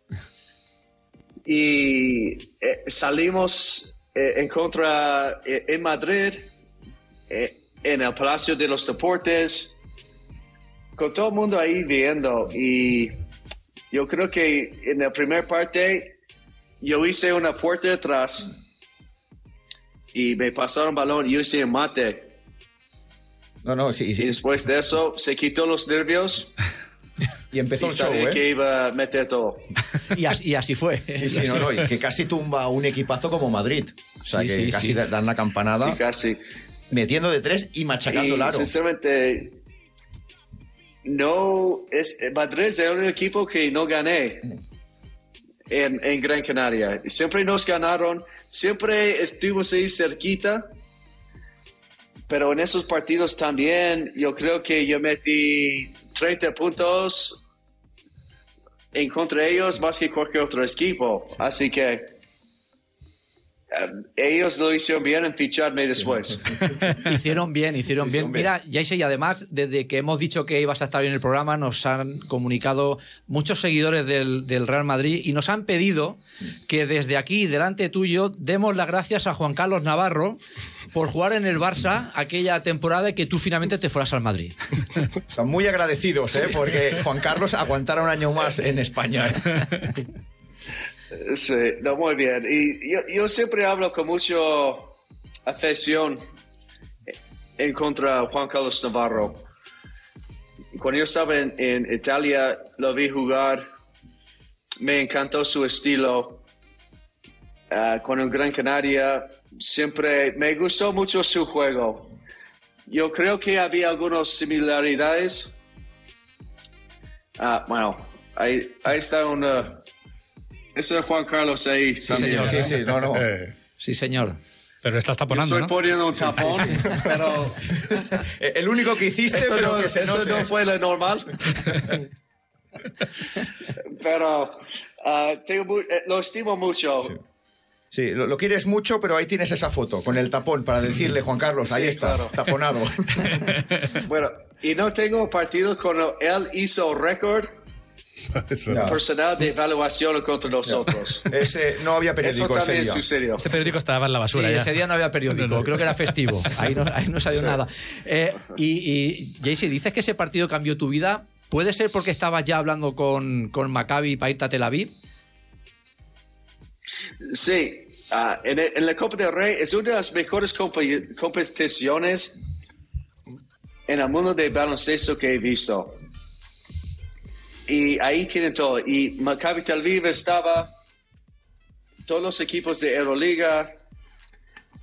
F: Y eh, salimos eh, en contra eh, en Madrid, eh, en el Palacio de los Deportes. con todo el mundo ahí viendo y yo creo que en la primera parte yo hice una puerta atrás y me pasaron balón y yo hice un mate.
B: No, no, sí,
F: Y
B: sí.
F: después de eso se quitó los nervios <laughs>
B: Y empezó
F: y
B: el show,
F: sabía
B: ¿eh?
F: que iba a meter todo.
A: Y así, y así fue.
B: Sí, sí, no, no, y que casi tumba un equipazo como Madrid. O sea,
A: Sí,
B: que
A: sí,
B: casi
A: sí.
B: dan la campanada,
F: Sí, casi.
B: metiendo de tres y machacando
F: Y
B: el aro.
F: sinceramente, no es Madrid es el único equipo que no gané en, Gran Canaria. Siempre nos ganaron, siempre estuvimos ahí cerquita, pero en esos partidos también yo creo que yo metí 30 puntos en contra de ellos más que cualquier otro equipo. Así que ellos lo hicieron bien en ficharme después. <laughs>
A: Hicieron bien, hicieron bien.
B: Hicieron bien.
A: Mira, Jaise, y además, desde que hemos dicho que ibas a estar hoy en el programa, nos han comunicado muchos seguidores del, del Real Madrid y nos han pedido que desde aquí, delante tuyo, demos las gracias a Juan Carlos Navarro por jugar en el Barça aquella temporada y que tú finalmente te fueras al Madrid.
B: Están muy agradecidos, ¿eh? Porque Juan Carlos aguantara un año más en España. ¿eh? <laughs>
F: Sí, no, muy bien. Y yo, yo siempre hablo con mucha afección en contra de Juan Carlos Navarro. Cuando yo estaba en, en Italia, lo vi jugar, me encantó su estilo. Ah, con el Gran Canaria, siempre me gustó mucho su juego. Yo creo que había algunas similaridades. Ah, bueno, ahí, ahí está una... Eso es Juan Carlos ahí también.
B: Sí, sí, no, no.
E: Eh,
A: Sí, señor.
D: Pero estás
F: Yo
D: taponando,
F: estoy
D: ¿no?
F: poniendo un tapón, pero <laughs>
B: Eh, El único que hiciste,
F: eso,
B: pero
F: no,
B: que se
F: eso
B: note.
F: no fue lo normal. <laughs> pero ah, tengo eh, lo estimo mucho.
B: Sí, lo, lo quieres mucho, pero ahí tienes esa foto con el tapón para decirle, Juan Carlos, ahí
F: Sí,
B: estás,
F: claro.
B: taponado. <laughs>
F: Bueno, y no tengo partido cuando él hizo récord <laughs>
E: es verdad.
F: personal de evaluación contra nosotros. <laughs>
B: Ese, no había
F: Eso
B: periódico ese
F: también
B: día.
F: sucedió.
D: Ese periódico estaba en la
A: Sí,
D: basura ya.
A: ese día no había periódico, creo que era festivo. Ahí no, ahí no salió nada. Eh, y, y Jaycee, dices que ese partido cambió tu vida. ¿Puede ser porque estabas ya hablando con, con Maccabi para irte a Tel Aviv?
F: Sí, ah, en, el- en la Copa del Rey es una de las mejores compe- competiciones en el mundo del baloncesto que he visto. Y ahí tienen todo. Y Maccabi Tel Aviv estaba, todos los equipos de Euroliga,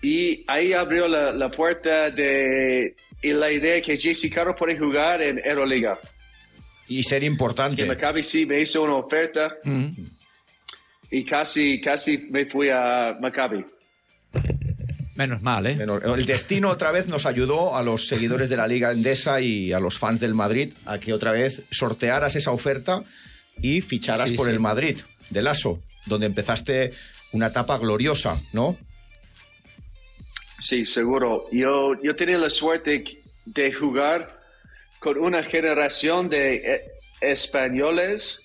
F: y ahí abrió la, la puerta de y la idea que JC Caro puede jugar en Euroliga.
B: Y ser
F: Que
B: importante.
F: Maccabi sí me hizo una oferta y casi, casi me fui a Maccabi.
A: Menos mal, ¿eh?
B: El destino otra vez nos ayudó a los seguidores de la Liga Endesa y a los fans del Madrid a que otra vez sortearas esa oferta y ficharas
A: Sí,
B: por
A: sí.
B: el Madrid, de Lasso, donde empezaste una etapa gloriosa, ¿no?
F: Sí, seguro. Yo, yo tenía la suerte de jugar con una generación de eh, españoles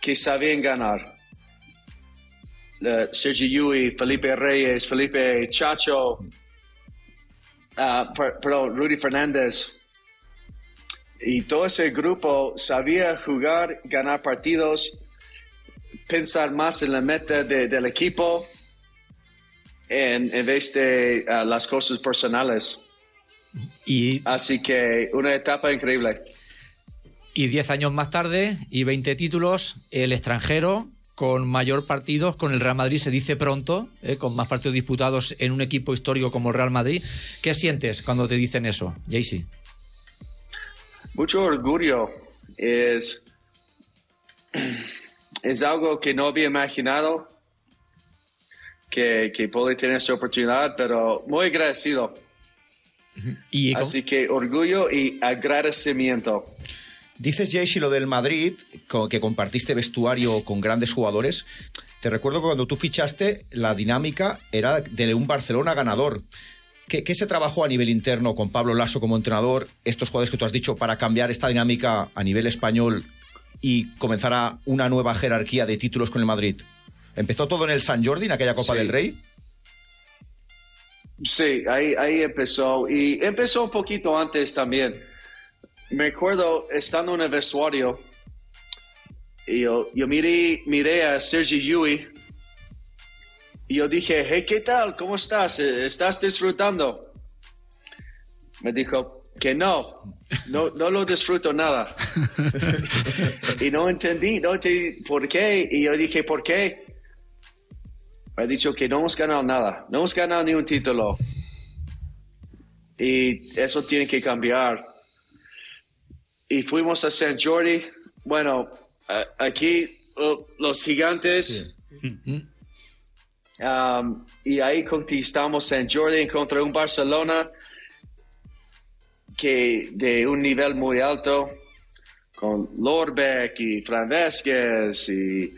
F: que sabían ganar. Eh, Sergio Yui, Felipe Reyes, Felipe Chacho, per- perdón, Rudy Fernández. Y todo ese grupo sabía jugar, ganar partidos, pensar más en la meta de- del equipo en, en vez de ah, las cosas personales.
A: Y,
F: Así que una etapa increíble.
A: y 10 años más tarde y 20 títulos, el extranjero con mayor partidos con el Real Madrid se dice pronto, ¿eh? con más partidos disputados en un equipo histórico como el Real Madrid. ¿Qué sientes cuando te dicen eso, Jaycee?
F: Mucho orgullo es, <clears throat> es algo que no había imaginado que, que puede tener esa oportunidad, pero muy agradecido.
A: Y
F: Así que orgullo y agradecimiento.
B: Dices, Jaycee, lo del Madrid, que compartiste vestuario con grandes jugadores. Te recuerdo que cuando tú fichaste, la dinámica era de un Barcelona ganador. ¿Qué, qué se trabajó a nivel interno con Pablo Lasso como entrenador, estos jugadores que tú has dicho, para cambiar esta dinámica a nivel español y comenzar a una nueva jerarquía de títulos con el Madrid? ¿Empezó todo en el San Jordi, en aquella Copa
F: Sí.
B: del Rey?
F: Sí, ahí, ahí empezó. Y empezó un poquito antes también. Me acuerdo estando en el vestuario y yo, yo miré, miré a Sergi Yui y yo dije, hey, ¿qué tal? ¿Cómo estás? ¿Estás disfrutando? Me dijo que no, no, no lo disfruto nada. y no entendí, no entendí por qué. Y yo dije, ¿por qué? Me ha dicho que no hemos ganado nada, no hemos ganado ni un título. Y eso tiene que cambiar. Y fuimos a San Jordi. Bueno, aquí lo- los gigantes. Um, y ahí conquistamos San Jordi contra un Barcelona que de un nivel muy alto con Lorbeck y Fran Vázquez y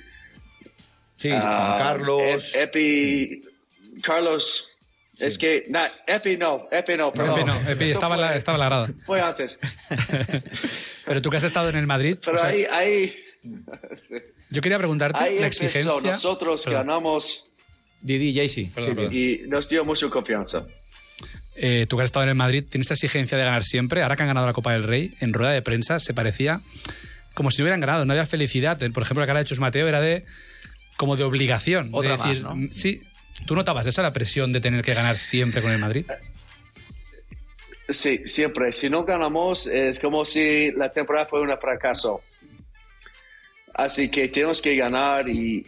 B: Sí, Juan Carlos.
F: Ep- Epi Carlos es que na- Epi no Epi no perdón
D: Epi no, Epi estaba, en la,
F: fue-
D: estaba la grada.
F: fue antes <laughs>
D: Pero tú que has estado en el Madrid,
F: pero
D: o sea,
F: ahí ahí <laughs> sí.
D: yo quería preguntarte
F: ahí
D: la
F: empezó
D: exigencia.
F: nosotros
D: Perdón,
F: ganamos
A: Didi Jaycee.
D: perdón.
F: y nos dio mucha confianza
D: Eh, tú que has estado en el Madrid, tienes esta exigencia de ganar siempre. Ahora que han ganado la Copa del Rey, en rueda de prensa se parecía como si no hubieran ganado, no había felicidad. Por ejemplo, la cara de Chus Mateo era de como de obligación. de
A: Otra más,
D: decir,
A: ¿no?
D: mm, Sí, ¿tú notabas esa la presión de tener que ganar siempre con el Madrid?
F: Sí, siempre. Si no ganamos, es como si la temporada fue un fracaso. Así que tenemos que ganar y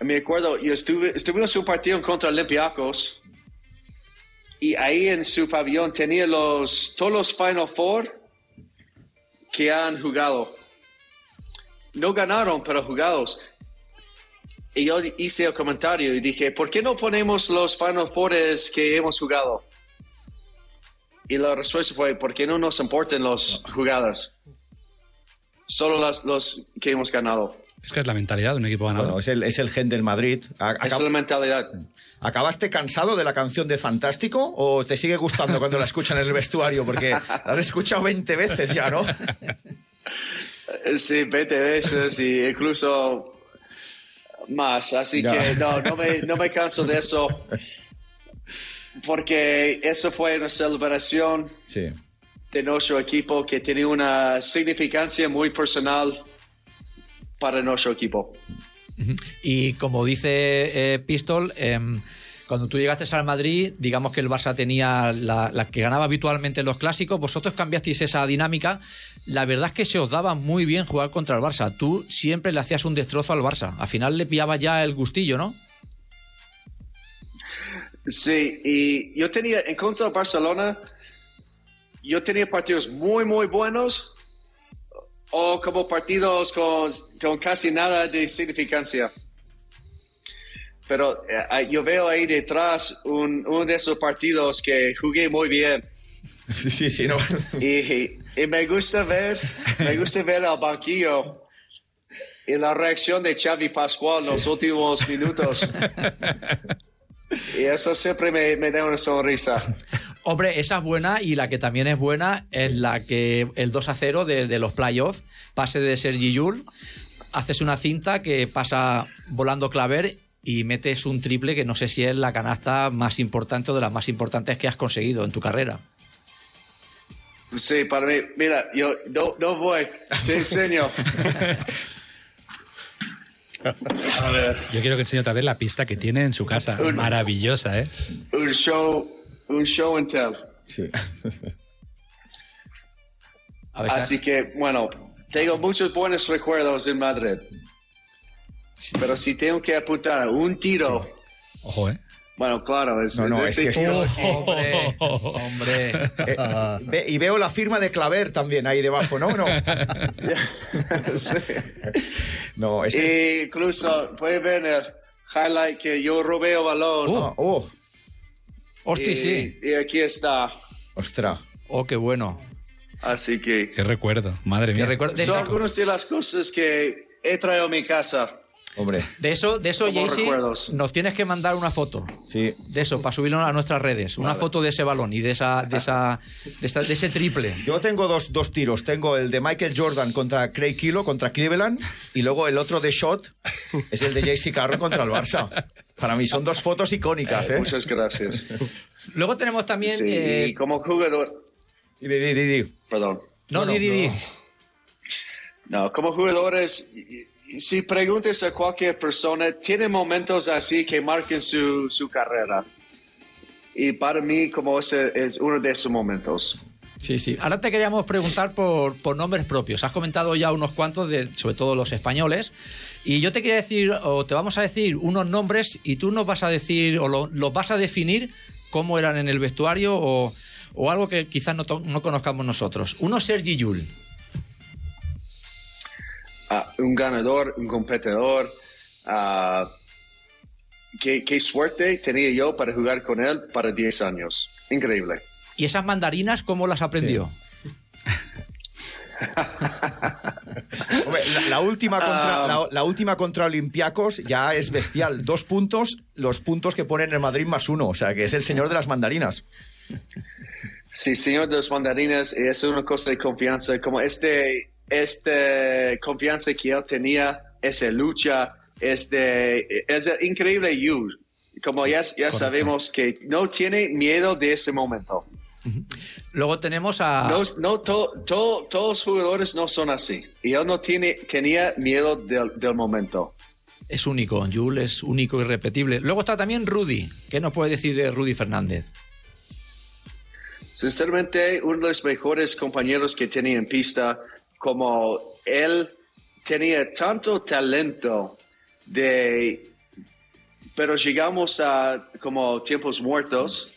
F: me acuerdo, yo estuve, estuvimos un partido contra Olympiacos y ahí en su pabellón tenía los, todos los Final Four que han jugado. No ganaron, pero jugados. Y yo hice el comentario y dije, ¿por qué no ponemos los Final Fours que hemos jugado? Y la respuesta fue, ¿por qué no nos importan las jugadas? Solo las, los que hemos ganado.
D: Es que es la mentalidad de un equipo ganador.
B: Bueno, es el, es el gen del Madrid. A-
F: Esa es
B: acab-
F: la mentalidad.
B: ¿Acabaste cansado de la canción de Fantástico o te sigue gustando cuando la escuchan en el vestuario? Porque la has escuchado 20 veces ya, ¿no? <laughs>
F: Sí, 20 veces y incluso más. Así
B: Ya.
F: que no, no me, no me canso de eso. Porque eso fue una celebración
B: Sí.
F: de nuestro equipo que tiene una significancia muy personal para nuestro equipo.
A: Y como dice eh, Pistol, em, cuando tú llegaste al Madrid, digamos que el Barça tenía la, que ganaba habitualmente en los clásicos, vosotros cambiasteis esa dinámica. La verdad es que se os daba muy bien jugar contra el Barça. Tú siempre le hacías un destrozo al Barça. Al final le pillaba ya el gustillo, ¿no?
F: Sí, y yo tenía, en contra de Barcelona, yo tenía partidos muy, muy buenos o como partidos con, con casi nada de significancia. Pero eh, yo veo ahí detrás un, uno de esos partidos que jugué muy bien. <laughs>
B: Sí, sí, no.
F: Y, y me gusta ver, me gusta ver al banquillo y la reacción de Xavi Pascual en los últimos minutos. Y eso siempre me, me da una sonrisa.
A: Hombre, esa es buena y la que también es buena es la que el 2 a 0 de, de los playoffs, pase de Sergi Yul, haces una cinta que pasa volando claver y metes un triple que no sé si es la canasta más importante o de las más importantes que has conseguido en tu carrera.
F: Sí, para mí, mira, yo no, no voy, te enseño. <laughs> A ver,
D: Yo quiero que enseñe otra vez la pista que tiene en su casa. Maravillosa, ¿eh?
F: un show, un show and tell.
B: Sí.
A: A ver si-
F: Así que, bueno, tengo muchos buenos recuerdos en Madrid. Pero si tengo que apuntar a un tiro,
D: Ojo, ¿eh?
F: bueno, claro, es,
B: No, no,
F: es
B: es
F: este
B: que
F: tiro.
A: Hombre, hombre. <laughs>
B: Eh, ve- y veo la firma de Claver también ahí debajo, ¿no? No, <laughs>
F: Sí.
B: no ese es-
F: Incluso puede ver el highlight que yo robé el balón.
B: Ah, oh,
A: Hostia,
F: y,
A: sí.
F: y aquí está.
B: ostras.
A: Oh, qué bueno.
F: Así que
D: Qué recuerdo. Madre mía.
A: recuerdo-
F: son algunas de las cosas que he traído a mi casa.
B: Hombre,
A: de eso, de eso, Jaycee, nos tienes que mandar una foto.
B: sí.
A: De eso, para subirlo a nuestras redes. Una foto de ese balón y de esa, de esa, de esa- de ese triple.
B: Yo tengo dos, dos tiros. Tengo el de Michael Jordan contra Craig Kilo, contra Cleveland, y luego el otro de Shot es el de JC Carroll contra el Barça. Para mí son dos fotos icónicas, ¿eh?
F: Muchas gracias.
A: Luego tenemos también.
F: Sí,
A: eh,
F: y como jugador,
B: Y di, di, di, di.
F: perdón.
A: No, Didi.
B: no.
F: No, como jugadores, si preguntas a cualquier persona, tiene momentos así que marquen su, su carrera. Y para mí, como ese es uno de esos momentos.
A: Sí, sí. Ahora te queríamos preguntar por, por nombres propios. Has comentado ya unos cuantos, de, sobre todo los españoles. Y yo te quería decir, o te vamos a decir unos nombres y tú nos vas a decir, o lo- los vas a definir cómo eran en el vestuario o, o algo que quizás no, no conozcamos nosotros. Uno es Sergi Yul.
F: Un ganador, un competidor. qué, qué suerte tenía yo para jugar con él para 10 años. Increíble.
A: ¿Y esas mandarinas cómo las aprendió?
B: Hombre, la, la última contra,
F: Ah.
B: la, la última contra Olympiacos ya es bestial. Dos puntos, los puntos que ponen el Madrid más uno. O sea, que es el señor de las mandarinas.
F: Sí, señor de los mandarines, es una cosa de confianza, como este, este confianza que él tenía, esa lucha, este, es increíble you. Como ya, ya sabemos que no tiene miedo de ese momento.
A: Luego tenemos a...
F: No, no to- to- todos los jugadores no son así. Y él no tiene, tenía miedo del, del momento.
A: Es único, Yul es único y repetible. Luego está también Rudy. ¿Qué nos puede decir de Rudy Fernández?
F: Sinceramente, uno de los mejores compañeros que tenía en pista, como él tenía tanto talento de, pero llegamos a como tiempos muertos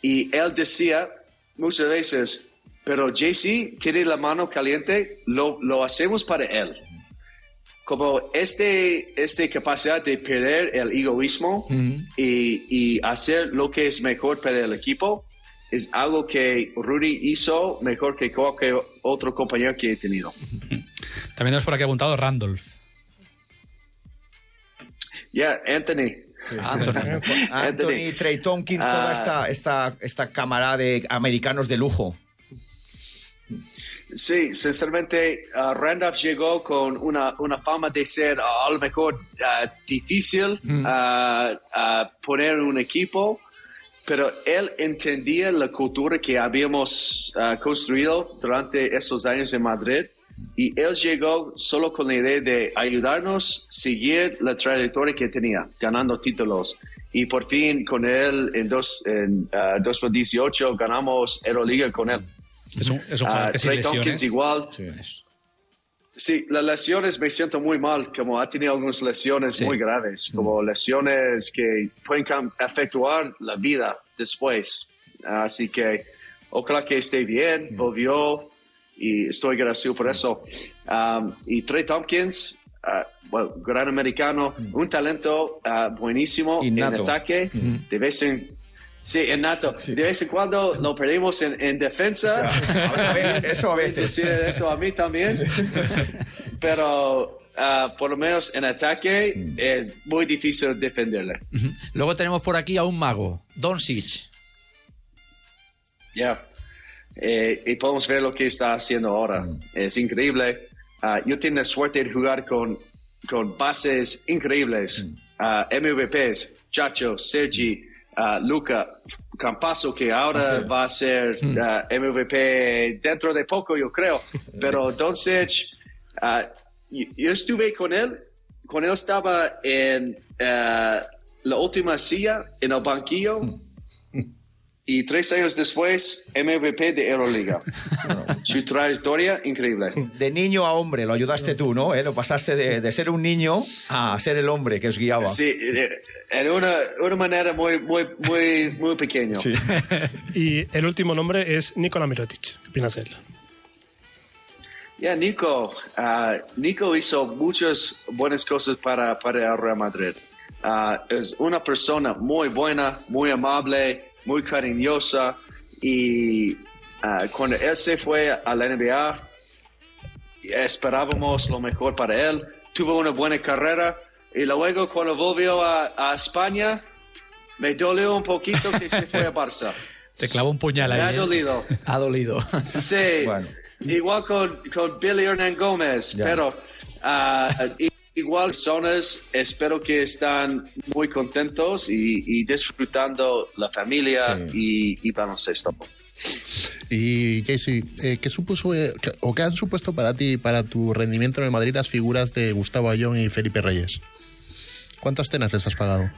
F: y él decía muchas veces, pero JC tiene la mano caliente, lo, lo hacemos para él. Como este, este capacidad de perder el egoísmo y, y hacer lo que es mejor para el equipo es algo que Rudy hizo mejor que cualquier otro compañero que he tenido. <laughs>
D: También tenemos por aquí apuntado Randolph.
F: Ya, Anthony. <laughs>
A: Anthony.
B: Anthony, Trey Tompkins, toda
F: Ah.
B: esta, esta, esta cámara de americanos de lujo.
F: Sí, sinceramente, uh, Randolph llegó con una, una fama de ser uh, a lo mejor uh, difícil uh, uh, poner un equipo, pero él entendía la cultura que habíamos uh, construido durante esos años en Madrid y él llegó solo con la idea de ayudarnos a seguir la trayectoria que tenía, ganando títulos. Y por fin con él en, dos, en uh, 2018 ganamos Euroliga con él.
D: Es un, es un jugador
F: Ah,
D: que
F: Trey Tompkins
D: lesiones.
F: igual. Sí. Las lesiones me siento muy mal, como ha tenido algunas lesiones
A: Sí.
F: muy graves, como lesiones que pueden afectuar la vida después. Así que ojalá que esté bien, volvió y estoy agradecido por eso. Um, y Trey Tompkins, ah, gran americano, un talento ah, buenísimo
B: Innato.
F: en ataque, de vez en Sí, innato. De vez en cuando lo perdimos en, en defensa.
B: A ver, eso a veces.
F: Decir eso a mí también. <laughs> Pero ah, por lo menos en ataque es muy difícil defenderle.
A: Luego tenemos por aquí a un mago, Don Sitch.
F: Ya. Eh, y podemos ver lo que está haciendo ahora. Es increíble. Ah, yo tengo la suerte de jugar con, con bases increíbles. Ah, MVPs, Chacho, Sergi, Luca, Campaso, que ahora va a ser MVP dentro de poco, yo creo. <laughs> Pero Doncic, ah, yo, estuve con él, con él estaba en ah, la última silla, en el banquillo. Y tres años después, MVP de Euroliga. <laughs> Su trayectoria increíble.
B: De niño a hombre, lo ayudaste tú, ¿no? ¿Eh? Lo pasaste de, de ser un niño a ser el hombre que os guiaba.
F: Sí, en una, una manera muy, muy, muy, muy pequeño.
B: Sí. <laughs>
C: Y el último nombre es Nikola Mirotic. ¿Qué opinas de él?
F: Ya, Nico. ah, Nico hizo muchas buenas cosas para, para el Real Madrid. Ah, es una persona muy buena, muy amable, muy cariñosa. Y ah, cuando él se fue a la NBA, esperábamos lo mejor para él. Tuvo una buena carrera. Y luego, cuando volvió a, a España, me dolió un poquito que se fue a Barça. <laughs>
D: Te clavo un puñal
F: Me ha
D: ahí. ¿eh?
F: dolido.
A: Ha dolido.
F: Sí,
B: Bueno.
F: igual con, con Billy Hernán Gómez,
B: Ya.
F: pero ah, igual personas, espero que están muy contentos y, y disfrutando la familia y, y baloncesto.
E: Y Casey, eh, ¿qué supuso eh, o qué han supuesto para ti para tu rendimiento en el Madrid las figuras de Gustavo Ayón y Felipe Reyes? ¿Cuántas cenas les has pagado?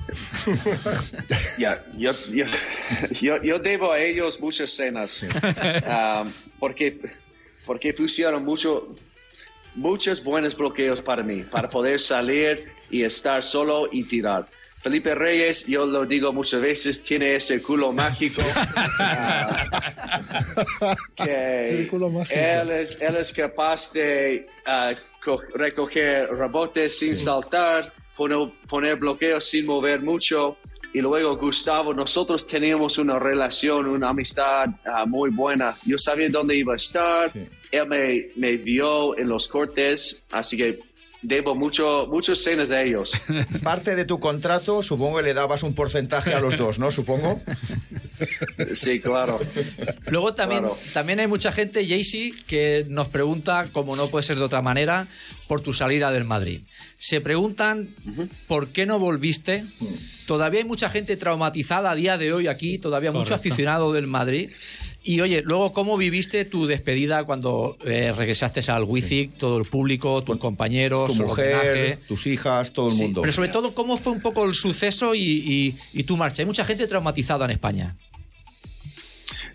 E: <laughs>
F: Ya, yo, yo, yo, yo debo a ellos muchas cenas. Um, porque, porque pusieron mucho, muchos buenos bloqueos para mí, para poder salir y estar solo y tirar. Felipe Reyes, yo lo digo muchas veces, tiene ese culo mágico. ah, <laughs> que
E: culo mágico.
F: Él, es, él es capaz de ah, co- recoger rebotes sin saltar, poner, poner bloqueos sin mover mucho. Y luego Gustavo, nosotros teníamos una relación, una amistad ah, muy buena. Yo sabía dónde iba a estar. Él me, me vio en los cortes, así que debo mucho, muchos cenas a ellos. <laughs>
B: Parte de tu contrato, supongo que le dabas un porcentaje a los dos, ¿no? Supongo.
F: Sí, claro.
A: Luego también,
F: Claro.
A: también hay mucha gente, Jaycee, que nos pregunta, como no puede ser de otra manera, por tu salida del Madrid. Se preguntan por qué no volviste. Todavía hay mucha gente traumatizada a día de hoy aquí, todavía mucho aficionado del Madrid. Y oye, luego, ¿cómo viviste tu despedida cuando eh, regresaste al Wizzing, todo el público, tus compañeros,
B: Tu mujer,
A: homenaje?
B: tus hijas, todo el
A: Sí,
B: mundo.
A: pero sobre todo, ¿cómo fue un poco el suceso y, y- y tu marcha? Hay mucha gente traumatizada en España.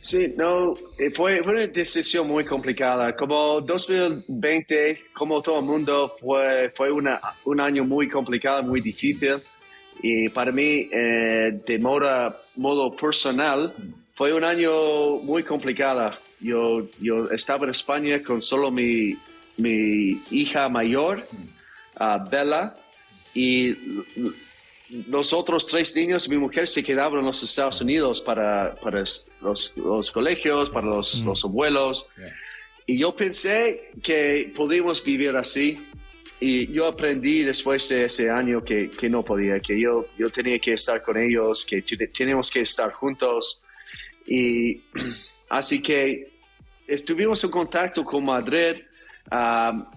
F: Sí, no, eh, fue, fue una decisión muy complicada. Como 2020, como todo el mundo, fue, fue una, un año muy complicado, muy difícil. Y para mí, eh, de modo, modo personal, fue un año muy complicado. Yo, yo estaba en España con solo mi, mi hija mayor, ah, Bella, y los otros tres niños, mi mujer se quedaban en los Estados Unidos para, para los, los colegios, para los, los abuelos. Y yo pensé que podíamos vivir así. Y yo aprendí después de ese año que, que no podía, que yo, yo tenía que estar con ellos, que te- tenemos que estar juntos. Y <clears throat> así que estuvimos en contacto con Madrid. ah,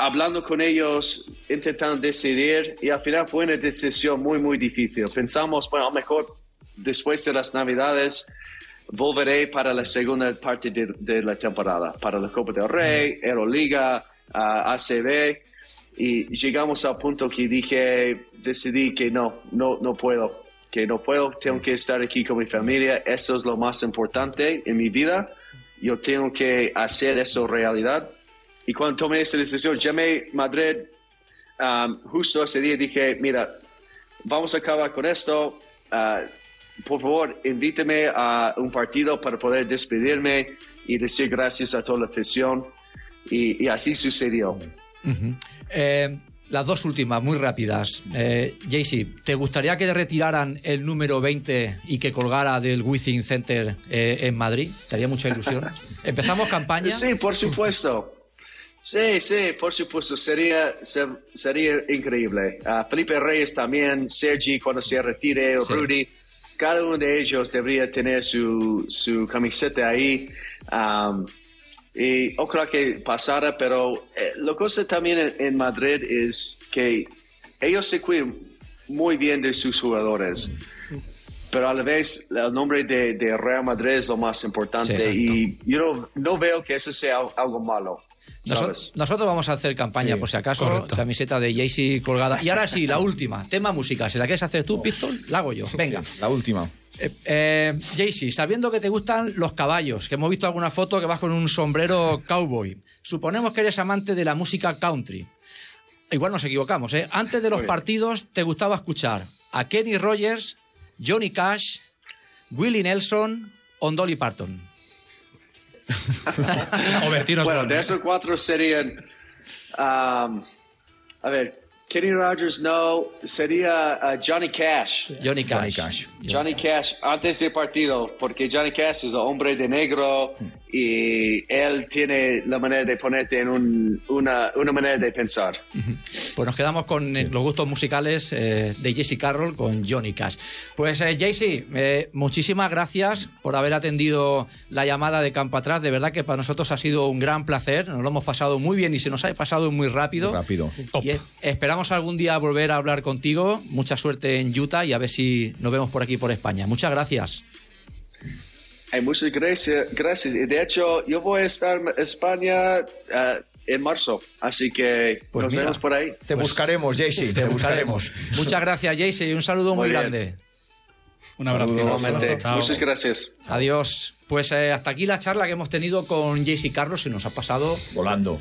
F: hablando con ellos, intentando decidir y al final fue una decisión muy, muy difícil. Pensamos, bueno, a lo mejor después de las Navidades volveré para la segunda parte de, de la temporada, para la Copa del Rey, Euroliga, ah, ACB. Y llegamos al punto que dije, decidí que no, no, no puedo, que no puedo, tengo que estar aquí con mi familia, eso es lo más importante en mi vida, yo tengo que hacer eso realidad. Y cuando tomé esa decisión, llamé a Madrid um, justo ese día dije, mira, vamos a acabar con esto. ah, por favor, invíteme a un partido para poder despedirme y decir gracias a toda la afición. Y, y así sucedió.
A: Eh, las dos últimas, muy rápidas. Eh, Jaycee, ¿te gustaría que retiraran el número 20 y que colgara del Wizzing Center eh, en Madrid? ¿Te haría mucha ilusión? <laughs> Empezamos campaña.
F: Sí, por supuesto. Sí, sí, por supuesto, sería, ser- sería increíble. Ah, Felipe Reyes también, Sergi cuando se retire,
A: Sí.
F: Rudy, cada uno de ellos debería tener su, su camiseta ahí. Am, y ojalá que pasara, pero eh, la cosa también en, en Madrid es que ellos se cuidan muy bien de sus jugadores. Pero a la vez, el nombre de, de Real Madrid es lo más importante
A: Sí,
F: y yo no, no veo que eso sea algo malo.
A: Nosotros vamos a hacer campaña, por si acaso,
D: correcto.
A: camiseta de Jaycee colgada. Y ahora sí, la última, tema musical. Si la quieres hacer tú, Pistol, la hago yo. Venga.
B: La última.
A: Eh, eh, Jaycee, sabiendo que te gustan los caballos, que hemos visto alguna foto que vas con un sombrero cowboy, suponemos que eres amante de la música country. Igual nos equivocamos, ¿eh? Antes de los partidos te gustaba escuchar a Kenny Rogers, Johnny Cash, Willie Nelson o Dolly Parton.
D: O
F: Bueno, de esos cuatro serían. um, a ver, Kenny Rogers no, sería uh, Johnny Cash.
A: Johnny Cash.
B: Johnny Cash.
F: Johnny Cash antes del partido, porque Johnny Cash es el hombre de negro y él tiene la manera de ponerte en un- una, una manera de pensar.
A: Pues nos quedamos con eh, los gustos musicales eh, de Jesse Carroll con Johnny Cash. Pues eh, Jesse, eh, muchísimas gracias por haber atendido la llamada de Campo Atrás. De verdad que para nosotros ha sido un gran placer. Nos lo hemos pasado muy bien y se nos ha pasado muy rápido.
B: Rápido.
A: Y esperamos algún día volver a hablar contigo. Mucha suerte en Utah y a ver si nos vemos por aquí por España. Muchas gracias.
F: Ay, muchas gracias, gracias. Y de hecho, yo voy a estar en España eh, en marzo, así que
B: Pues
F: nos
B: mira,
F: vemos por ahí.
B: Te buscaremos, Jaycee, te buscaremos.
A: Muchas gracias, Jayce, y un saludo muy, grande.
D: Un abrazo.
F: Igualmente.
D: Chao.
F: Muchas gracias.
A: Adiós. Pues eh, hasta aquí la charla que hemos tenido con Jayce Carlos y nos ha pasado
B: Volando.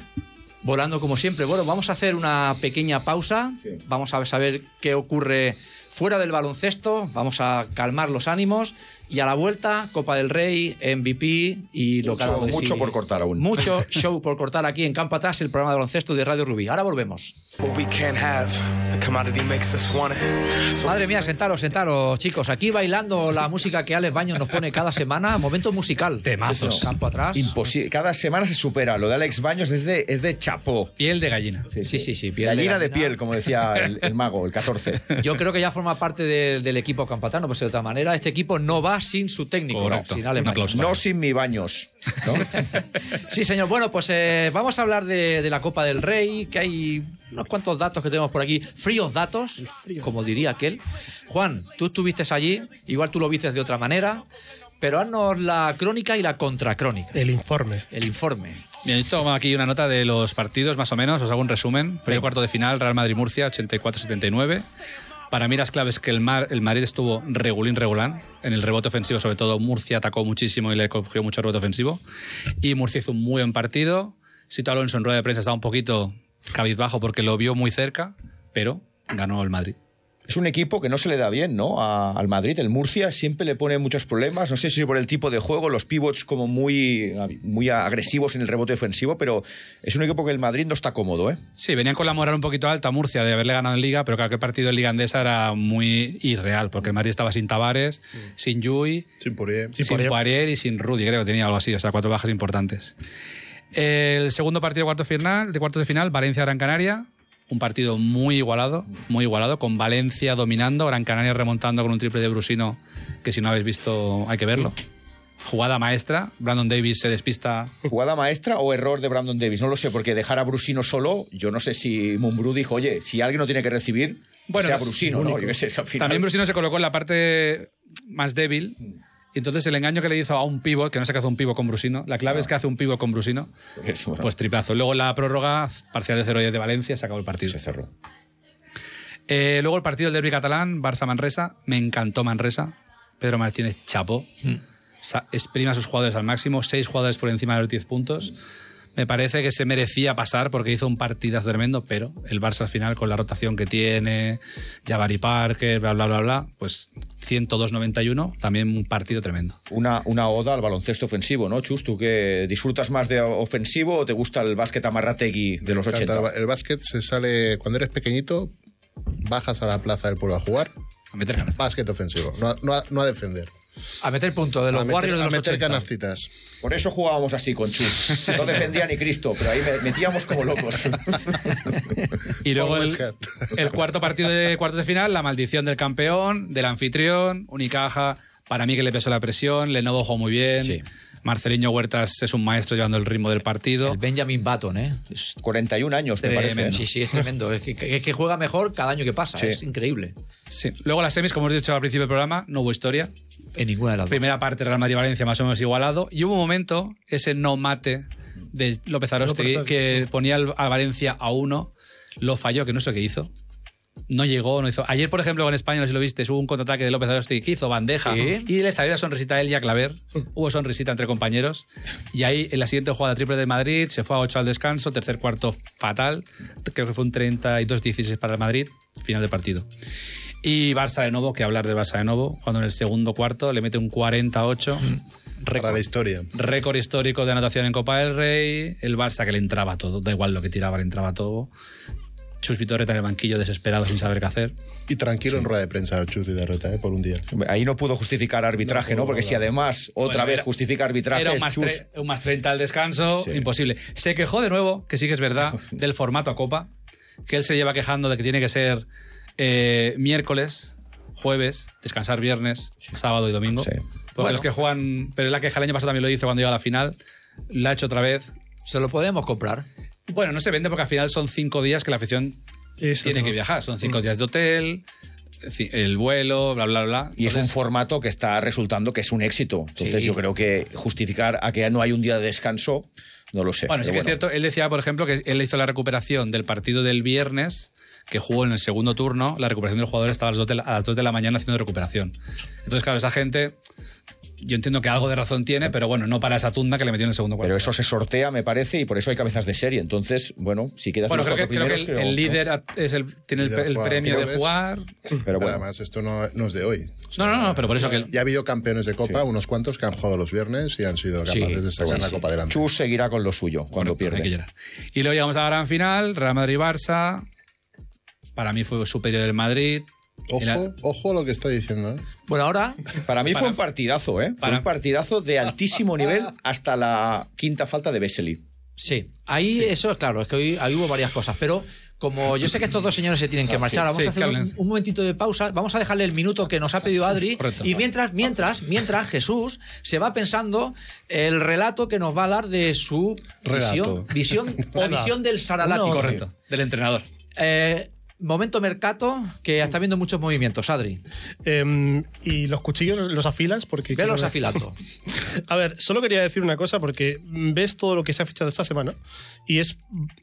A: volando como siempre. Bueno, vamos a hacer una pequeña pausa.
B: Sí.
A: Vamos a saber qué ocurre fuera del baloncesto. Vamos a calmar los ánimos. Y a la vuelta, Copa del Rey, MVP y lo que
B: Mucho-
A: de
B: mucho por cortar aún.
A: Mucho show por cortar aquí en Campo Atrás, el programa de baloncesto de Radio Rubí. Ahora volvemos.
G: What we can't have, the commodity makes us want it. So
A: Madre mía, sentaros, sentaros, chicos. Aquí bailando la música que Alex Baños nos pone cada semana. Momento musical.
D: Temazos.
A: Campo Atrás.
B: Imposible. Cada semana se supera. Lo de Alex Baños es de, es de chapó.
D: Piel de gallina.
A: Sí, sí, sí. piel
B: Gallina de,
A: gallina.
B: piel, como decía el, el mago, el 14. <laughs>
A: Yo creo que ya forma parte de- del equipo campatano, pues de otra manera, este equipo no va sin su técnico,
D: Correcto.
A: sin Alex. Baños.
B: No sin mi baños. ¿no? <laughs>
A: Sí, señor. Bueno, pues eh, vamos a hablar de, de la Copa del Rey, que hay unos cuantos datos que tenemos por aquí, fríos datos, como diría aquel. Juan, tú estuviste allí, igual tú lo viste de otra manera, pero haznos la crónica y la contracrónica,
C: El informe.
A: el informe.
D: Bien, yo tomo aquí una nota de los partidos, más o menos, os hago un resumen. Fue el cuarto de final, Real Madrid-Murcia, 84-79. Para mí las claves que el, Mar, el Madrid estuvo regulín regulán. En el rebote ofensivo, sobre todo, Murcia atacó muchísimo y le cogió mucho rebote ofensivo. Y Murcia hizo un muy buen partido. Sito Alonso en rueda de prensa estaba un poquito cabizbajo porque lo vio muy cerca, pero ganó el Madrid.
B: Es un equipo que no se le da bien, ¿no? A- al Madrid. El Murcia siempre le pone muchos problemas. No sé si por el tipo de juego, los pivots como muy, muy agresivos en el rebote ofensivo, pero es un equipo que el Madrid no está cómodo, ¿eh?
D: Sí, venían con la moral un poquito alta Murcia de haberle ganado en Liga, pero claro que el partido en Liga Andesa era muy irreal, porque el Madrid estaba sin Tavares, sin Yui,
E: Sin Poirier.
D: sin
C: Poirier.
D: Poirier y sin Rudy, creo que tenía algo así, o sea, cuatro bajas importantes. El segundo partido de cuartos, final, de cuartos de final, Valencia-Gran Canaria, un partido muy igualado, muy igualado, con Valencia dominando, Gran Canaria remontando con un triple de Brusino, que si no habéis visto hay que verlo. Jugada maestra, Brandon Davis se despista
B: ¿Jugada maestra o error de Brandon Davis? No lo sé, porque dejar a Brusino solo, yo no sé si Mumbrú dijo, oye, si alguien no tiene que recibir,
D: Bueno,
B: sea Brusino, ¿no? Yo qué sé, es que al final-
D: También Brusino se colocó en la parte más débil. Y entonces el engaño que le hizo a un pivot, que no sé qué hace un pivot con Brusino, la clave es que hace un pivot con Brusino,
B: Eso, bueno,
D: pues triplazo. Luego la prórroga, parcial de 0 de Valencia, se acabó el partido.
B: se cerró.
D: Eh, luego el partido del derby catalán, Barça-Manresa, me encantó Manresa. Pedro Martínez chapó. Sa- Exprime a sus jugadores al máximo, seis jugadores por encima de los 10 puntos. Me parece que se merecía pasar porque hizo un partidazo tremendo, pero el Barça al final, con la rotación que tiene, Jabari Parker, bla, bla, bla, bla, pues 102-91, también un partido tremendo.
B: Una, una oda al baloncesto ofensivo, ¿no, Chus? ¿Tú que disfrutas más de ofensivo o te gusta el básquet amarrategui de los
E: Me encanta.
B: 80?
E: El, el básquet se sale cuando eres pequeñito, bajas a la plaza del pueblo a jugar.
D: A meter ganas.
E: Básquet ofensivo, no a, no a- no a defender.
A: A meter punto de los
E: a meter,
A: Warriors de
E: a
A: los
E: meter
A: 80.
E: canastitas.
B: Por eso jugábamos así con Chus. No defendía ni Cristo, pero ahí me- metíamos como locos. <laughs>
D: Y luego el, el cuarto partido de cuartos de final, la maldición del campeón, del anfitrión, Unicaja, para mí que le pesó la presión, Lenovo jugó muy bien,
A: Sí.
D: Marceliño Huertas es un maestro llevando el ritmo del partido.
A: El Benjamin Button, ¿eh? Es
B: 41 años, me
D: Tremendo.
B: parece. ¿no?
A: Sí, sí, es tremendo. Es que, es que juega mejor cada año que pasa.
B: Sí.
A: Es increíble.
D: Sí. Luego las semis, como hemos dicho al principio del programa, no hubo historia.
A: En ninguna de las dos.
D: Primera parte Real Madrid-Valencia más o menos igualado. Y hubo un momento, ese no mate de López Arostegui, que ponía al- a Valencia a uno, lo falló, que no sé qué hizo. No llegó, no hizo. Ayer, por ejemplo, en España, no sé si lo viste, hubo un contraataque de López Arostegui que hizo bandeja
A: Sí.
D: y le salió la sonrisita a él y a Claver. Hubo sonrisita entre compañeros. Y ahí, en la siguiente jugada triple de Madrid, se fue a 8 al descanso, tercer cuarto fatal. Creo que fue un 32-16 para el Madrid, final del partido. Y Barça de nuevo, que hablar del Barça de nuevo, cuando en el segundo cuarto le mete un 48.
E: Para la historia.
D: Récord histórico de anotación en Copa del Rey. El Barça que le entraba todo, da igual lo que tiraba, le entraba todo. Chus Vitorreta en el banquillo desesperado sin saber qué hacer.
E: Y tranquilo en rueda de prensa, Chus Vidarreta, ¿eh? por un día.
B: Ahí no pudo justificar arbitraje, ¿no?
E: No,
B: Porque si además otra
D: Bueno,
B: vez
D: era-
B: justifica arbitraje,
D: Era un más,
B: Chus.
D: tre- un más 30 al descanso,
B: Sí.
D: imposible. Se quejó de nuevo, que sí que es verdad, <laughs> del formato a Copa, que él se lleva quejando de que tiene que ser eh, miércoles, jueves, descansar viernes, sábado y domingo.
B: Sí.
D: Porque
A: Bueno.
D: los que juegan, pero la queja el año pasado también lo hizo cuando llegó a la final, la ha hecho otra vez.
A: Se lo podemos comprar.
D: Bueno, no se vende porque al final son cinco días que la afición
C: Eso
D: tiene
C: no.
D: que viajar. Son cinco días de hotel, el vuelo, bla, bla, bla.
B: Y es un formato que está resultando que es un éxito. Entonces
A: Sí.
B: yo creo que justificar a que no hay un día de descanso, no lo sé.
D: Bueno, sí que es cierto. Él decía, por ejemplo, que él hizo la recuperación del partido del viernes, que jugó en el segundo turno. La recuperación del jugador estaba a las 2 de la, a las 2 de la mañana haciendo recuperación. Entonces, claro, esa gente, yo entiendo que algo de razón tiene, pero bueno, no para esa tunda que le metió en el segundo cuarto.
B: Pero eso se sortea, me parece, y por eso hay cabezas de serie. Entonces, bueno, si quedas
D: bueno,
B: en los
D: creo que, creo que el, líder a- es el, tiene el,
E: Líder
D: el
E: jugar
D: premio de jugar.
B: Pero
E: Pero
B: bueno,
E: además, esto no, no es de hoy. O sea,
D: No, no, no, pero por eso que.
E: Ya ha habido campeones de Copa, unos cuantos que han jugado los viernes y han sido
A: Sí,
E: capaces de sacar
A: sí,
E: la
A: sí.
E: Copa adelante.
B: Chus seguirá con lo suyo cuando
D: Correcto,
B: pierde.
D: Y luego llegamos a la gran final, Real Madrid-Barça. Para mí fue superior el Madrid.
E: Ojo, ojo lo que está diciendo. ¿eh?
A: Bueno, ahora
B: Para mí fue un partidazo, ¿eh? Fue un partidazo de altísimo nivel hasta la quinta falta de Vesely.
A: Sí, ahí eso es claro, es que hoy, ahí hubo varias cosas, pero como yo sé que estos dos señores se tienen que marchar, vamos
D: sí,
A: a hacer un, momentito de pausa, vamos a dejarle el minuto que nos ha pedido Adri
D: correcto.
A: y mientras, mientras, mientras Jesús se va pensando el relato que nos va a dar de su visión,
E: Relato.
A: visión o visión del Saralati.
C: No,
D: Correcto, del entrenador.
A: Eh, momento mercato que está viendo muchos movimientos, Adri.
C: Em, y los cuchillos los afilas porque...
A: Velos
C: quiero-
A: afilando. <laughs>
C: A ver, solo quería decir una cosa porque ves todo lo que se ha fichado esta semana y es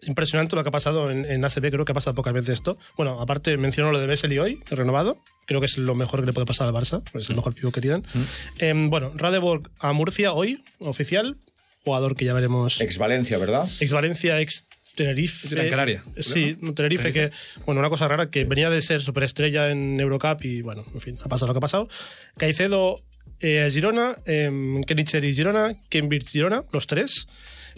C: impresionante lo que ha pasado en, en ACB, creo que ha pasado pocas veces esto. Bueno, aparte menciono lo de Vesely hoy, renovado, creo que es lo mejor que le puede pasar al Barça, es el mejor pivo que tienen. Em, bueno, Radeborg a Murcia hoy, oficial, jugador que ya veremos,
B: Ex Valencia, ¿verdad?
C: ex Valencia, ex Tenerife. Sí, Tenerife, que, bueno, una cosa rara, que venía de ser superestrella en Eurocup y, bueno, en fin, ha pasado lo que ha pasado. Caicedo, eh, Girona, eh, Kenicheri Girona, Cambridge Girona, los tres.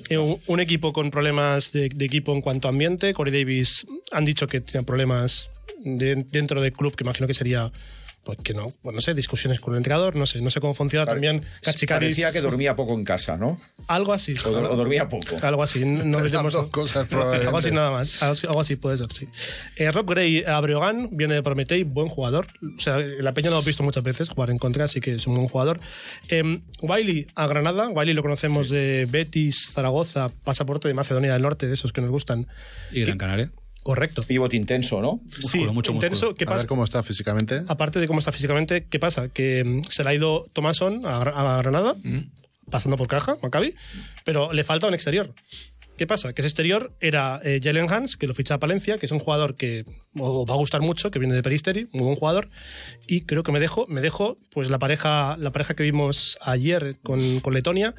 C: Eh, un, un equipo con problemas de, de equipo en cuanto a ambiente. Corey Davis han dicho que tiene problemas de- dentro del club, que imagino que sería, pues que no, pues no sé, discusiones con el entrenador, no sé, no sé cómo funciona también. Cachicaris,
B: Parecía que dormía poco en casa, ¿no?
C: algo así.
B: O, o dormía poco.
C: Algo así, no diremos-
E: dos cosas, probablemente.
C: Algo así nada más. Algo así, algo así puede ser, sí. Eh, Rob Gray a Breogán, viene de Prometei, buen jugador. O sea, la Peña lo hemos visto muchas veces jugar en contra, así que es un buen jugador. Eh, Wiley a Granada. Wiley lo conocemos de Betis, Zaragoza, pasaporte de Macedonia del Norte, de esos que nos gustan.
D: Y Gran Canaria.
C: Correcto.
B: Pivot intenso, ¿no?
C: Sí,
D: mucho
C: intenso. ¿Qué
E: A
C: pasa?
E: ver cómo está físicamente.
C: aparte de cómo está físicamente, ¿qué pasa? Que mm, se le ha ido Tomason a, a Granada, pasando por caja, Maccabi, pero le falta un exterior. ¿Qué pasa? Que ese exterior era eh, Jalen Hans, que lo ficha a Palencia, que es un jugador que os va a gustar mucho, que viene de Peristeri, muy buen jugador. Y creo que me dejo, me dejo pues la pareja, la pareja que vimos ayer con, con Letonia,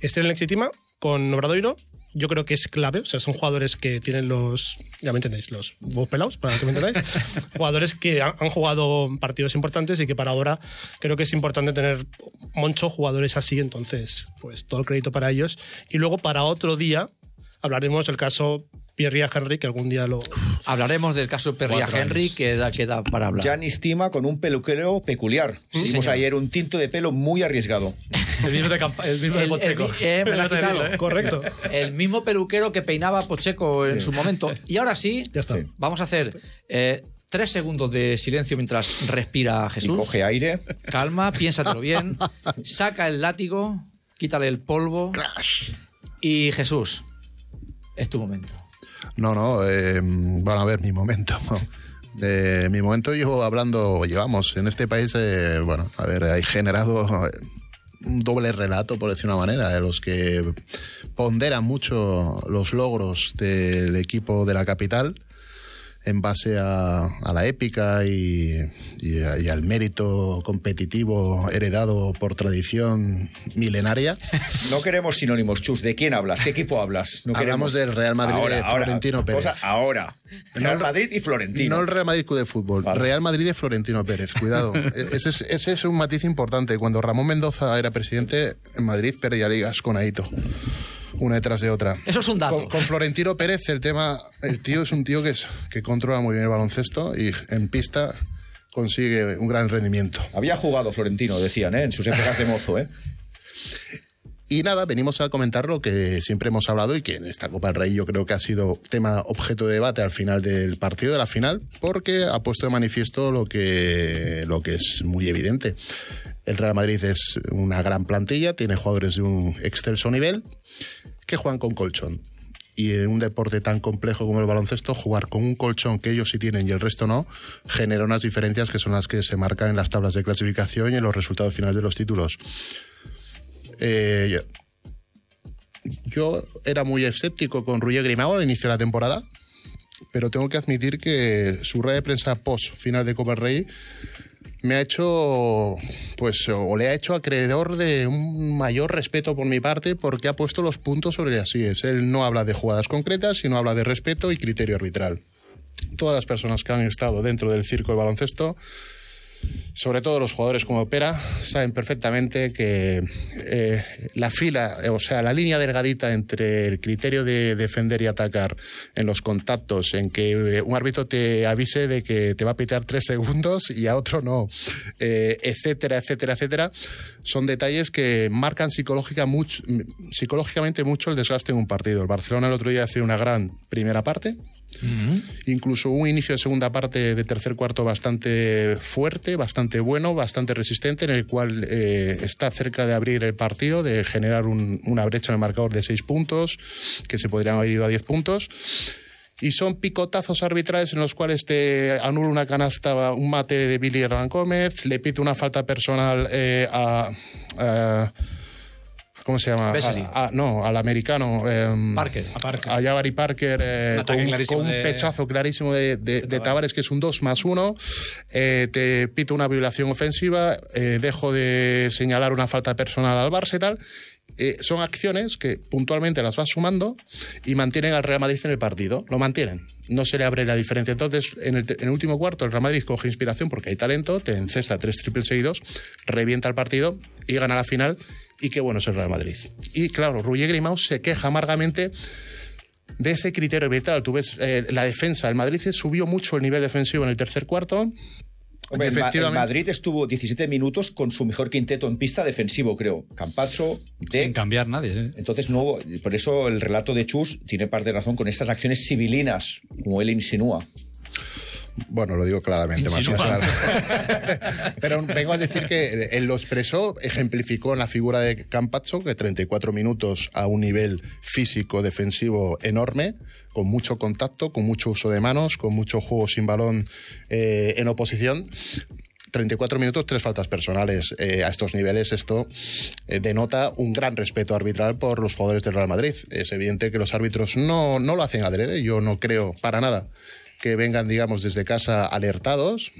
C: Estrella Lexitima, con Obradoiro. Yo creo que es clave, o sea, son jugadores que tienen los, ya me entendéis, los huevos pelados, para que me entendáis. <laughs> jugadores que han, han jugado partidos importantes y que para ahora creo que es importante tener muchos jugadores así, entonces, pues todo el crédito para ellos. Y luego para otro día hablaremos del caso Pierre Henry, que algún día lo...
A: Hablaremos del caso
D: Cuatro
A: Henry, que da, que da para hablar.
B: Gianni Stima con un peluquero peculiar. Hicimos
A: señor.
B: ayer un tinto de pelo muy arriesgado.
D: El mismo de, campa- el mismo de
A: El- el
D: Pocheco.
A: eh.
C: Correcto.
A: El mismo peluquero que peinaba a Pocheco en su momento. Y ahora sí,
C: Ya está.
A: vamos a hacer eh, tres segundos de silencio mientras respira
B: Y
A: Jesús.
B: coge aire.
A: Calma, piénsatelo bien. Saca el látigo, quítale el polvo. Y Jesús, es tu momento.
E: No, no, eh, bueno, a ver, mi momento. <laughs> Mi momento llevo hablando, llevamos en este país, eh, bueno, a ver, hay generado eh, un doble relato, por decir una manera, de los que ponderan mucho los logros del equipo de la capital en base a, a la épica y, y a- y al mérito competitivo heredado por tradición milenaria. <laughs>
B: No queremos sinónimos, Chus. ¿De quién hablas? ¿Qué equipo hablas? No
E: Hablamos
B: queremos-
E: del Real Madrid
B: Ahora,
E: de
B: ahora.
E: Florentino Pérez.
B: Cosa ahora. Real Madrid y Florentino.
E: No el Real Madrid de Fútbol,
B: Vale.
E: Real Madrid de Florentino Pérez, cuidado. <laughs> E- ese, es, ese es un matiz importante. Cuando Ramón Mendoza era presidente, en Madrid perdía ligas con Aito, una detrás de otra.
A: Eso es un dato.
E: Con, con Florentino Pérez el tema, el tío es un tío que, es, que controla muy bien el baloncesto y en pista consigue un gran rendimiento.
B: Había jugado Florentino, decían, ¿eh? en sus épocas de mozo. ¿eh?
E: Y nada, venimos a comentar lo que siempre hemos hablado y que en esta Copa del Rey yo creo que ha sido tema objeto de debate al final del partido de la final, porque ha puesto de manifiesto lo que, lo que es muy evidente. El Real Madrid es una gran plantilla, tiene jugadores de un excelso nivel que juegan con colchón. y en un deporte tan complejo como el baloncesto, jugar con un colchón que ellos sí tienen y el resto no, genera unas diferencias que son las que se marcan en las tablas de clasificación y en los resultados finales de los títulos. Eh, yo era muy escéptico con Ruyer Grimao al inicio de la temporada, pero tengo que admitir que su red de prensa post final de Copa Rey me ha hecho, pues, o le ha hecho acreedor de un mayor respeto por mi parte porque ha puesto los puntos sobre las es. Él no habla de jugadas concretas, sino habla de respeto y criterio arbitral. Todas las personas que han estado dentro del circo del baloncesto sobre todo los jugadores como Opera, saben perfectamente que eh, la fila, o sea, la línea delgadita entre el criterio de defender y atacar en los contactos, en que eh, un árbitro te avise de que te va a pitar tres segundos y a otro no, eh, etcétera, etcétera, etcétera, son detalles que marcan psicológica psicológicamente mucho el desgaste en un partido. El Barcelona el otro día hace una gran primera parte, Incluso un inicio de segunda parte de tercer cuarto bastante fuerte, bastante bueno, bastante resistente, en el cual eh, está cerca de abrir el partido, de generar una brecha en el marcador de seis puntos, que se podrían haber ido a diez puntos. Y son picotazos arbitrales en los cuales te anula una canasta, un mate de Billy Hernán Gómez, le pide una falta personal eh, a, ¿Cómo se llama? no, al americano.
A: Em, Parker. A Parker.
E: A Jabari Parker eh, con, un pechazo clarísimo de, de, Tavares, que es un 2 más 1. Eh, te pito una violación ofensiva. Eh, dejo de señalar una falta personal al Barça y tal. son acciones que puntualmente las vas sumando y mantienen al Real Madrid en el partido. Lo mantienen. No se le abre la diferencia. Entonces, en el, en el último cuarto, el Real Madrid coge inspiración porque hay talento, te encesta tres triples seguidos, revienta el partido y gana la final y qué bueno es el Real Madrid. Y claro, Ruggier Grimao se queja amargamente de ese criterio arbitral. Tú ves eh, la defensa. El Madrid subió mucho el nivel defensivo en el tercer cuarto.
B: el, Madrid estuvo 17 minutos con su mejor quinteto en pista defensivo, creo. Campacho.
D: Sin cambiar nadie.
B: Entonces, no, por eso el relato de Chus tiene parte de razón con estas acciones civilinas, como él insinúa.
E: Bueno, lo digo claramente, más. <laughs> Pero vengo a decir que él lo expresó, ejemplificó en la figura de Campazzo, que 34 minutos a un nivel físico defensivo enorme, con mucho contacto, con mucho uso de manos, con mucho juego sin balón eh, en oposición. 34 minutos, tres faltas personales. Eh, a estos niveles esto eh, denota un gran respeto arbitral por los jugadores del Real Madrid. Es evidente que los árbitros no, no lo hacen adrede, yo no creo para nada que vengan, digamos, desde casa alertados,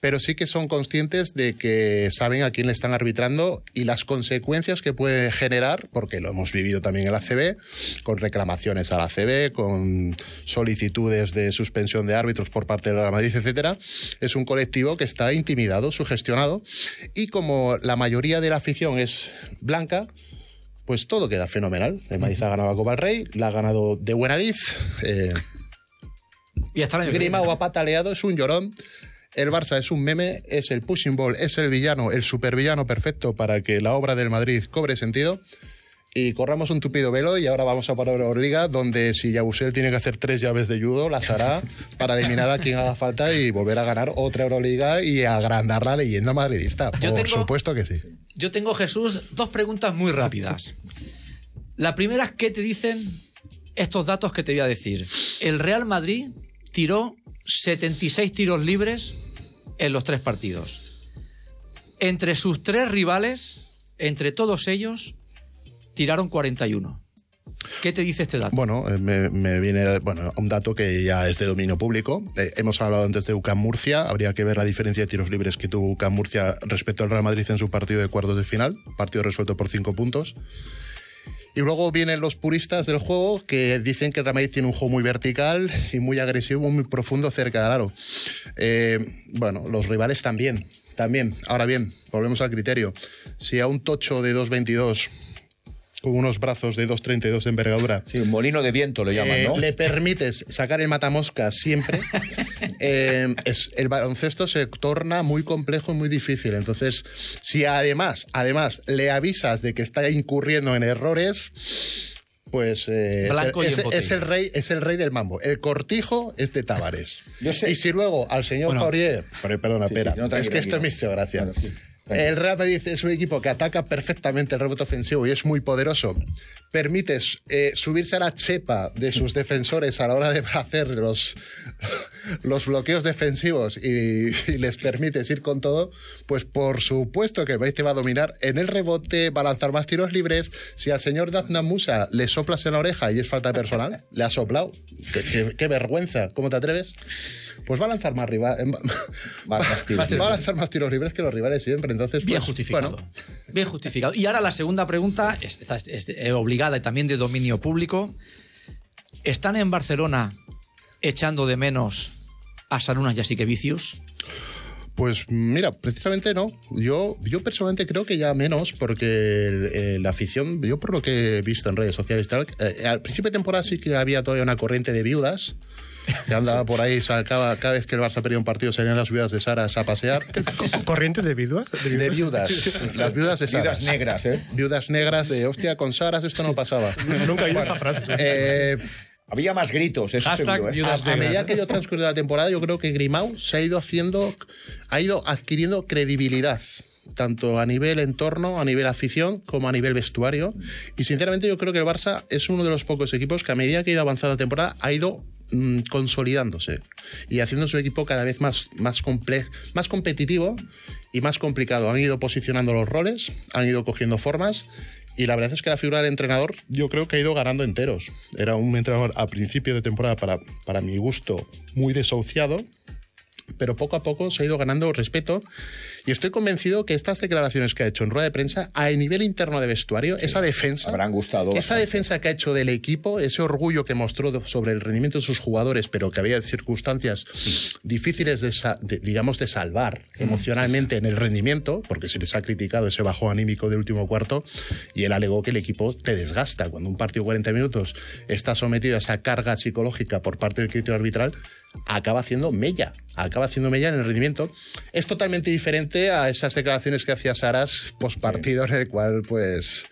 E: pero sí que son conscientes de que saben a quién le están arbitrando y las consecuencias que puede generar, porque lo hemos vivido también en la CB, con reclamaciones a la CB, con solicitudes de suspensión de árbitros por parte de la Madrid, etcétera. Es un colectivo que está intimidado, sugestionado, y como la mayoría de la afición es blanca, pues todo queda fenomenal. El Madrid ha ganado la Copa del Rey, la ha ganado de buena lid. Eh,
A: y hasta el
E: Grimao ha pataleado, es un llorón. El Barça es un meme, es el pushing ball, es el villano, el supervillano perfecto para que la obra del Madrid cobre sentido. Y corramos un tupido velo y ahora vamos a para Euroliga, donde si Yabusel tiene que hacer tres llaves de judo, las hará <laughs> para eliminar a quien haga falta y volver a ganar otra Euroliga y agrandar la leyenda madridista. Por supuesto que sí.
A: Yo tengo, Jesús, dos preguntas muy rápidas. La primera es, ¿qué te dicen estos datos que te voy a decir? El Real Madrid tiró 76 tiros libres en los tres partidos. Entre sus tres rivales, entre todos ellos, tiraron 41. ¿Qué te dice este dato?
E: Bueno, eh, me, viene bueno, un dato que ya es de dominio público. Eh, hemos hablado antes de UCAM Murcia. Habría que ver la diferencia de tiros libres que tuvo UCAM Murcia respecto al Real Madrid en su partido de cuartos de final. Partido resuelto por cinco puntos. Y luego vienen los puristas del juego que dicen que el Real tiene un juego muy vertical y muy agresivo, muy profundo cerca del aro. Eh, bueno, los rivales también, también. Ahora bien, volvemos al criterio. Si a un tocho de 2.22 con unos brazos de 2,32 de envergadura.
B: Sí, un molino de viento lo llaman, ¿no?
E: Eh, le permites sacar el matamosca siempre. <laughs> Eh, es, el baloncesto se torna muy complejo y muy difícil. Entonces, si además, además le avisas de que está incurriendo en errores, pues eh, es, el rey, es el rey del mambo. El cortijo es de Tavares. y si luego al señor bueno, perdona, espera, es que esto es mi geografía. El Real Madrid es un equipo que ataca perfectamente el rebote ofensivo y es muy poderoso, permites eh, subirse a la chepa de sus defensores a la hora de hacer los, los bloqueos defensivos y, y les permites ir con todo, pues por supuesto que el te va a dominar en el rebote, va a lanzar más tiros libres. Si al señor Dazna Musa le soplas en la oreja y es falta personal, le ha soplado. Qué, qué- qué vergüenza, ¿cómo te atreves? Pues va a lanzar más rival, va,
B: Más tiros <laughs>
E: va a lanzar más tiros libres que los rivales siempre. Entonces,
A: Bien
E: pues,
A: justificado.
E: bueno,
A: Bien justificado. Y ahora la segunda pregunta, es, es- es, eh, obligada y también de dominio público. ¿Están en Barcelona echando de menos a Sarunas y a Siquevicius?
E: Pues mira, precisamente no. Yo, yo personalmente creo que ya menos, porque la afición, yo por lo que he visto en redes sociales tal, eh, al principio de temporada sí que había todavía una corriente de viudas. Que andaba por ahí, sacaba, cada vez que el Barça perdía un partido, salían las viudas de Saras a pasear. <laughs>
C: Corriente de viudas.
E: De viudas. Las viudas de Saras.
B: Viudas negras, ¿eh?
E: Viudas negras de, hostia, con Saras esto no pasaba. <laughs>
C: Nunca he oído esta frase.
E: Eh,
B: Había más gritos, eso
D: Hashtag
B: seguro, ¿eh?
E: a, a medida que ha ido transcurriendo la temporada, yo creo que Grimau se ha ido haciendo, ha ido adquiriendo credibilidad, tanto a nivel entorno, a nivel afición, como a nivel vestuario. Y sinceramente yo creo que el Barça es uno de los pocos equipos que a medida que ha ido avanzando la temporada ha ido mm, consolidándose y haciendo su equipo cada vez más, más, comple- más competitivo y más complicado. Han ido posicionando los roles, han ido cogiendo formas y la verdad es que la figura del entrenador yo creo que ha ido ganando enteros. Era un entrenador a principio de temporada, para, para mi gusto, muy desahuciado, pero poco a poco se ha ido ganando respeto y estoy convencido que estas declaraciones que ha hecho en rueda de prensa a nivel interno de vestuario, esa defensa,
B: habrán gustado
E: esa
B: bastante.
E: defensa que ha hecho del equipo, ese orgullo que mostró sobre el rendimiento de sus jugadores, pero que había circunstancias difíciles de, digamos de salvar emocionalmente en el rendimiento, porque se les ha criticado ese bajo anímico del último cuarto y él alegó que el equipo te desgasta cuando un partido de 40 minutos está sometido a esa carga psicológica por parte del criterio arbitral acaba haciendo mella, acaba haciendo mella en el rendimiento. Es totalmente diferente a esas declaraciones que hacía Saras post partido en el cual pues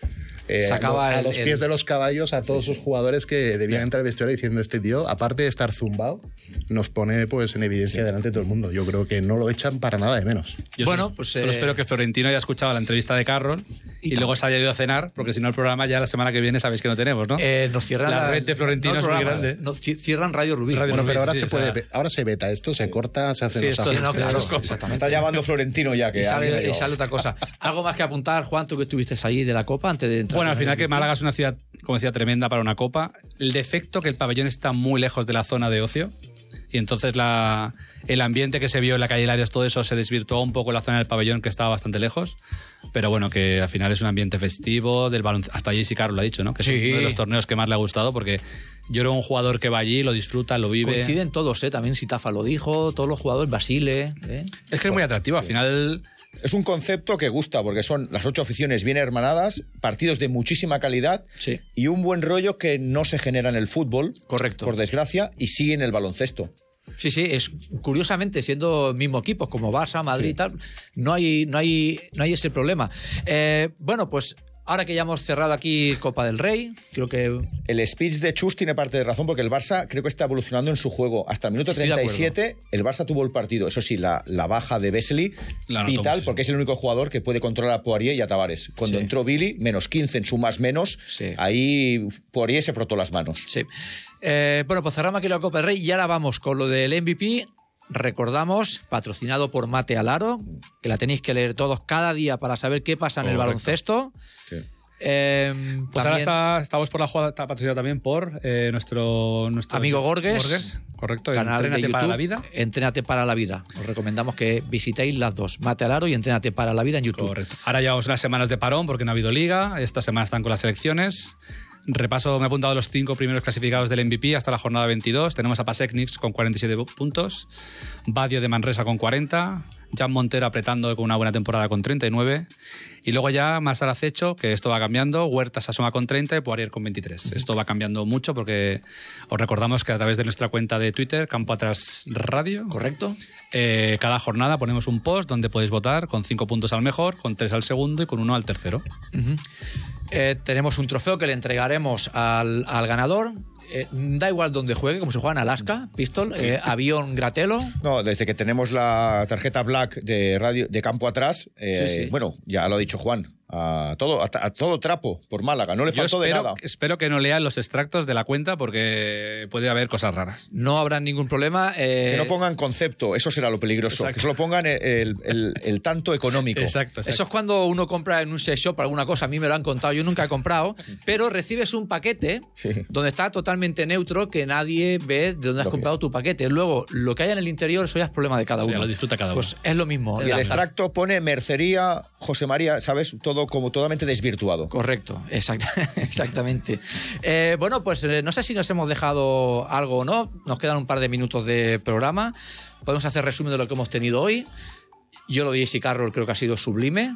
E: eh,
A: Sacaba
E: a
A: el-
E: los
A: el-
E: pies de los caballos a todos sus jugadores que debían entrar al vestuario diciendo este tío, aparte de estar zumbado, nos pone pues en evidencia delante de todo el mundo. Yo creo que no lo echan para nada de menos.
D: Yo
A: Bueno,
D: solo,
A: pues,
D: solo
A: eh,
D: espero que Florentino haya escuchado la entrevista de Carroll y,
A: Y
D: luego se haya ido a cenar, porque si no el programa ya la semana que viene sabéis que no tenemos, ¿no?
A: Eh, nos cierran
D: La red de Florentino
A: el
D: es muy
A: programa,
D: grande.
A: nos ci- cierran Radio Rubí.
D: Radio
E: Bueno,
D: sí,
E: pero ahora
D: sí,
E: se
D: o
E: puede,
D: sea-
E: ve- ahora se veta esto, se corta, se hace
D: Sí,
E: los
D: esto-
A: no, claro.
B: Me está llamando Florentino ya que
A: Y sale, y sale otra cosa. ¿Algo más que apuntar, Juan, tú que estuviste ahí de la Copa antes de entrar?
D: Bueno,
A: en
D: al final que? Málaga es una ciudad, como decía, tremenda para una copa. El defecto que el pabellón está muy lejos de la zona de ocio. Y entonces la, el ambiente que se vio en la calle Larios, todo eso se desvirtuó un poco en la zona del pabellón que estaba bastante lejos. Pero bueno, que al final es un ambiente festivo, del balon... hasta Jesse Carlos lo ha dicho, ¿no? Que
A: Sí.
D: es uno de los torneos que más le ha gustado porque yo era un jugador que va allí, lo disfruta, lo vive.
A: Coinciden todos, ¿eh? También Sitafa lo dijo, todos los jugadores, Basile. ¿eh?
D: Es que es muy atractivo. Al final
B: Es un concepto que gusta porque son las ocho aficiones bien hermanadas, partidos de muchísima calidad
A: Sí.
B: y un buen rollo que no se genera en el fútbol,
A: Correcto.
B: por desgracia, y sí en el baloncesto.
A: Sí, sí, es curiosamente siendo mismo equipos como Barça, Madrid y tal, no hay, no hay, no hay ese problema. Eh, bueno, pues ahora que ya hemos cerrado aquí Copa del Rey, creo que
B: El speech de Chus tiene parte de razón porque el Barça creo que está evolucionando en su juego. Hasta el minuto
A: Estoy de acuerdo.
B: 37 el Barça tuvo el partido. Eso sí, la, la baja de
D: notó
B: vital porque es el único jugador que puede controlar a Poirier y a Tavares. Cuando
A: Sí.
B: entró Billy, menos 15 en su más menos,
A: Sí.
B: ahí Poirier se frotó las manos.
A: Sí. Eh, bueno, pues cerramos aquí la Copa del Rey y ahora vamos con lo del MVP. Recordamos, patrocinado por Mate Alaro, que la tenéis que leer todos cada día para saber qué pasa en el baloncesto.
B: Sí.
A: Eh,
D: Pues ahora está, estamos por la jugada, está patrocinado también por eh, nuestro, nuestro
A: Amigo Gorges.
D: correcto,
A: canal de
D: Entrénate
A: YouTube,
D: para la vida.
A: Entrénate para la vida. Os recomendamos que visitéis las dos, Mate Alaro y Entrénate para la vida en YouTube.
D: Correcto. Ahora llevamos unas semanas de parón porque no ha habido liga. Esta semana están con las elecciones. Repaso, me he apuntado los cinco primeros clasificados del MVP hasta la jornada 22. Tenemos a Pasecnix con 47 puntos, Badio de Manresa con 40, Jan Montero apretando con una buena temporada con 39. Y luego ya más al acecho, que esto va cambiando, Huerta se asoma con 30 y Poirier con 23. Esto va cambiando mucho porque os recordamos que a través de nuestra cuenta de Twitter, Campo Atrás Radio,
A: ¿Correcto?
D: eh, cada jornada ponemos un post donde podéis votar con 5 puntos al mejor, con 3 al segundo y con 1 al tercero.
A: Eh, tenemos un trofeo que le entregaremos al, al ganador. Eh, da igual donde juegue, como se juega en Alaska, pistol, eh, avión Gratelo.
B: No, desde que tenemos la tarjeta Black de radio de campo atrás, eh,
A: Sí, sí.
B: bueno, ya lo ha dicho Juan, a todo, a, a todo trapo por Málaga, no le
D: Yo
B: faltó de nada.
D: espero que no lean los extractos de la cuenta porque puede haber cosas raras.
A: No habrá ningún problema. eh,
B: Que no pongan concepto, eso será lo peligroso.
D: Exacto.
B: Que solo pongan el, el- el- el tanto económico.
D: Exacto, exacto.
A: Eso es cuando uno compra en un sex shop alguna cosa, a mí me lo han contado, yo nunca he comprado, pero recibes un paquete
B: Sí.
A: donde está totalmente neutro, que nadie ve de dónde has
B: Lo
A: comprado tu paquete. Luego, lo que haya en el interior, eso ya es problema de cada
D: Eso ya
A: uno.
D: lo disfruta cada
A: Pues
D: uno.
A: es lo mismo.
B: Y el extracto pone mercería José María, ¿sabes? Todo como totalmente desvirtuado.
A: Correcto, exact- <laughs> exactamente. Eh, bueno, pues eh, no sé si nos hemos dejado algo o no. Nos quedan un par de minutos de programa. Podemos hacer resumen de lo que hemos tenido hoy. Yo lo de JC Carroll creo que ha sido sublime.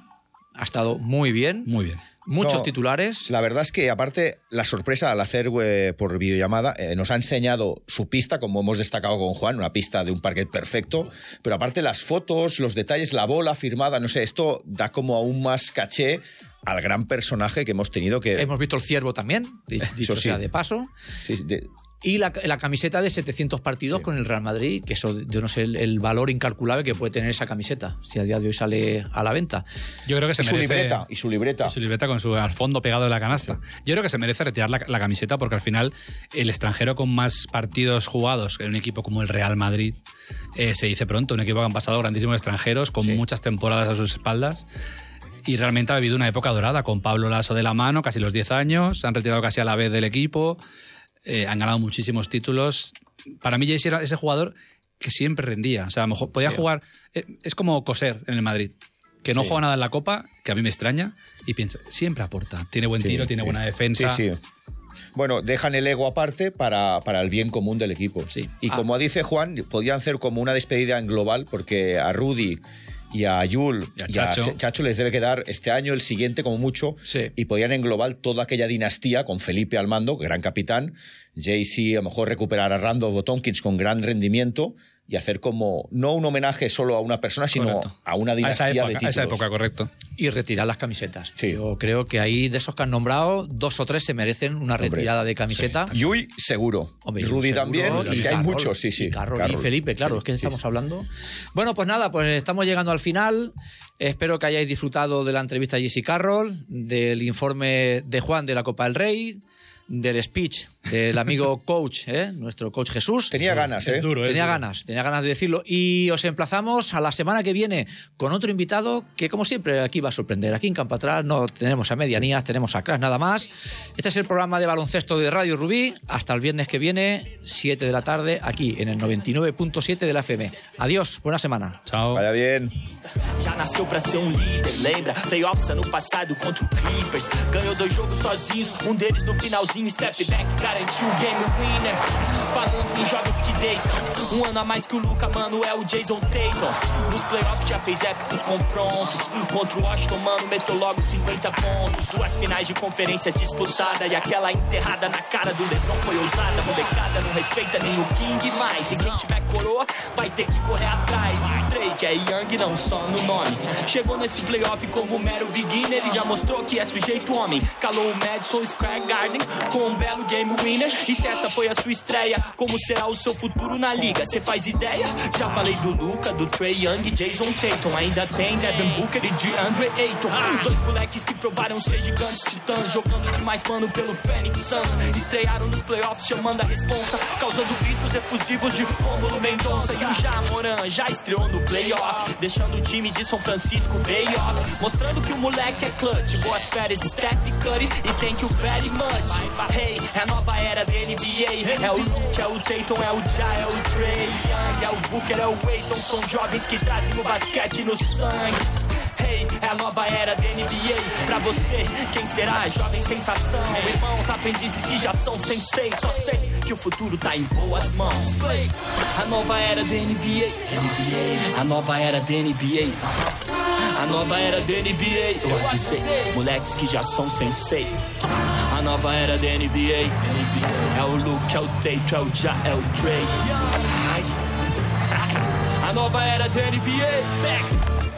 A: Ha estado muy bien.
D: Muy bien.
A: Muchos
B: No,
A: titulares.
B: La verdad es que, aparte, la sorpresa al hacer eh, por videollamada eh, nos ha enseñado su pista, como hemos destacado con Juan, una pista de un parquet perfecto. Pero aparte, las fotos, los detalles, la bola firmada, no sé, esto da como aún más caché al gran personaje que hemos tenido que.
A: Hemos visto el ciervo también, di- dicho
B: sí.
A: sea de paso.
B: Sí, de-
A: Y la, la camiseta de 700 partidos con el Real Madrid, que eso, yo no sé el, el valor incalculable que puede tener esa camiseta, si a día de hoy sale a la venta.
D: Yo creo que se
B: y su
D: merece.
B: libreta, y su libreta.
D: Y su libreta con su al fondo pegado de la canasta. Yo creo que se merece retirar la, la camiseta porque al final el extranjero con más partidos jugados en un equipo como el Real Madrid eh, se dice pronto, un equipo que han pasado grandísimos extranjeros con muchas temporadas a sus espaldas. Y realmente ha vivido una época dorada con Pablo Lasso de la mano, casi los 10 años, se han retirado casi a la vez del equipo, eh, han ganado muchísimos títulos. Para mí, Jayce era ese jugador que siempre rendía. O sea, a lo mejor podía jugar. eh, es como coser en el Madrid, que no juega nada en la Copa, que a mí me extraña, y piensa, siempre aporta. Tiene buen tiro, tiene
B: sí.
D: buena defensa.
B: Sí, sí. Bueno, dejan el ego aparte para, para el bien común del equipo.
A: Sí.
B: Y
A: Ah.
B: como dice Juan, podían hacer como una despedida en global, porque a Rudy y a Yul
D: Y a
B: y a
D: Chacho.
B: Chacho les debe quedar este año, el siguiente como mucho,
A: Sí.
B: y podían englobar toda aquella dinastía con Felipe al mando, gran capitán, Jay-Z a lo mejor recuperar a Randolph o Tompkins con gran rendimiento y hacer como, no un homenaje solo a una persona, sino
D: Correcto.
B: a una
D: a
B: dinastía
D: esa época,
B: de
D: a
B: títulos.
D: esa época, correcto.
A: Y retirar las camisetas.
B: Sí.
A: Yo creo que ahí, de esos que han nombrado, dos o tres se merecen una retirada de camiseta.
B: Yui, seguro.
A: Hombre,
B: y Rudy
A: seguro,
B: también.
A: y
B: es que hay muchos, sí, sí.
A: Y, Carroll, y. Felipe, claro, es que estamos hablando. Bueno, pues nada, pues estamos llegando al final. Espero que hayáis disfrutado de la entrevista a Jesse Carroll, del informe de Juan de la Copa del Rey, del speech del amigo coach, ¿eh? nuestro coach Jesús.
B: Tenía ganas, ¿eh?
D: Es duro, es
A: Tenía
D: duro.
A: ganas, tenía ganas de decirlo. Y os emplazamos a la semana que viene con otro invitado que, como siempre, aquí va a sorprender. Aquí en Campo Atrás no tenemos a Medianías, tenemos a Crash nada más. Este es el programa de baloncesto de Radio Rubí. Hasta el viernes que viene, 7 de la tarde, aquí en el 99.7 de la FM. Adiós, buena semana.
D: Chao.
B: Vaya bien.
H: Já nasceu pra ser um líder, lembra? Playoffs ano passado contra o Clippers. Ganhou dois jogos sozinhos, um deles no finalzinho. Step back, garantiu o game winner. Falando em jogos que deitam. Um ano a mais que o Luca, mano, é o Jason Tatum. Nos playoffs já fez épicos confrontos. Contra o Washington, mano, meteu logo 50 pontos. Duas finais de conferências disputadas. E aquela enterrada na cara do Lebron foi ousada. Molecada não respeita nem o King mais. E quem tiver coroa vai ter que correr atrás. Drake é Young, não só no nome. Chegou nesse playoff como mero beginner e já mostrou que é sujeito homem. Calou o Madison Square Garden com um belo game E se essa foi a sua estreia, como será o seu futuro na liga? Cê faz ideia? Já falei do Luca, do Trey Young, Jason Tatum. Ainda tem Devin Booker e DeAndre Ayton. Dois moleques que provaram ser gigantes titãs, jogando demais, mano, pelo Phoenix Suns. Estrearam nos playoffs chamando a responsa, causando gritos efusivos de Rômulo Mendonça. E o Jamoran já estreou no playoff, deixando o time de São Francisco Bay off. Mostrando que o moleque é clutch, boas férias, Steph Curry e thank you very much. Hey, é a nova era da NBA. É o Luke, é o Tatum, é o Ja, é o Trey Young, é o Booker, é o Aiton. São jovens que trazem o basquete no sangue. Hey, é a nova era da NBA. Pra você, quem será a jovem sensação? Irmãos, aprendizes que já são sensei. Só sei que o futuro tá em boas mãos. Play. A nova era da NBA. A nova era da NBA. A nova era da NBA. Eu avisei, moleques que já são sensei. A nova era da NBA. É o Luke, é o Tate, é o Ja, é o Trey. <laughs> A nova era da NBA. Back.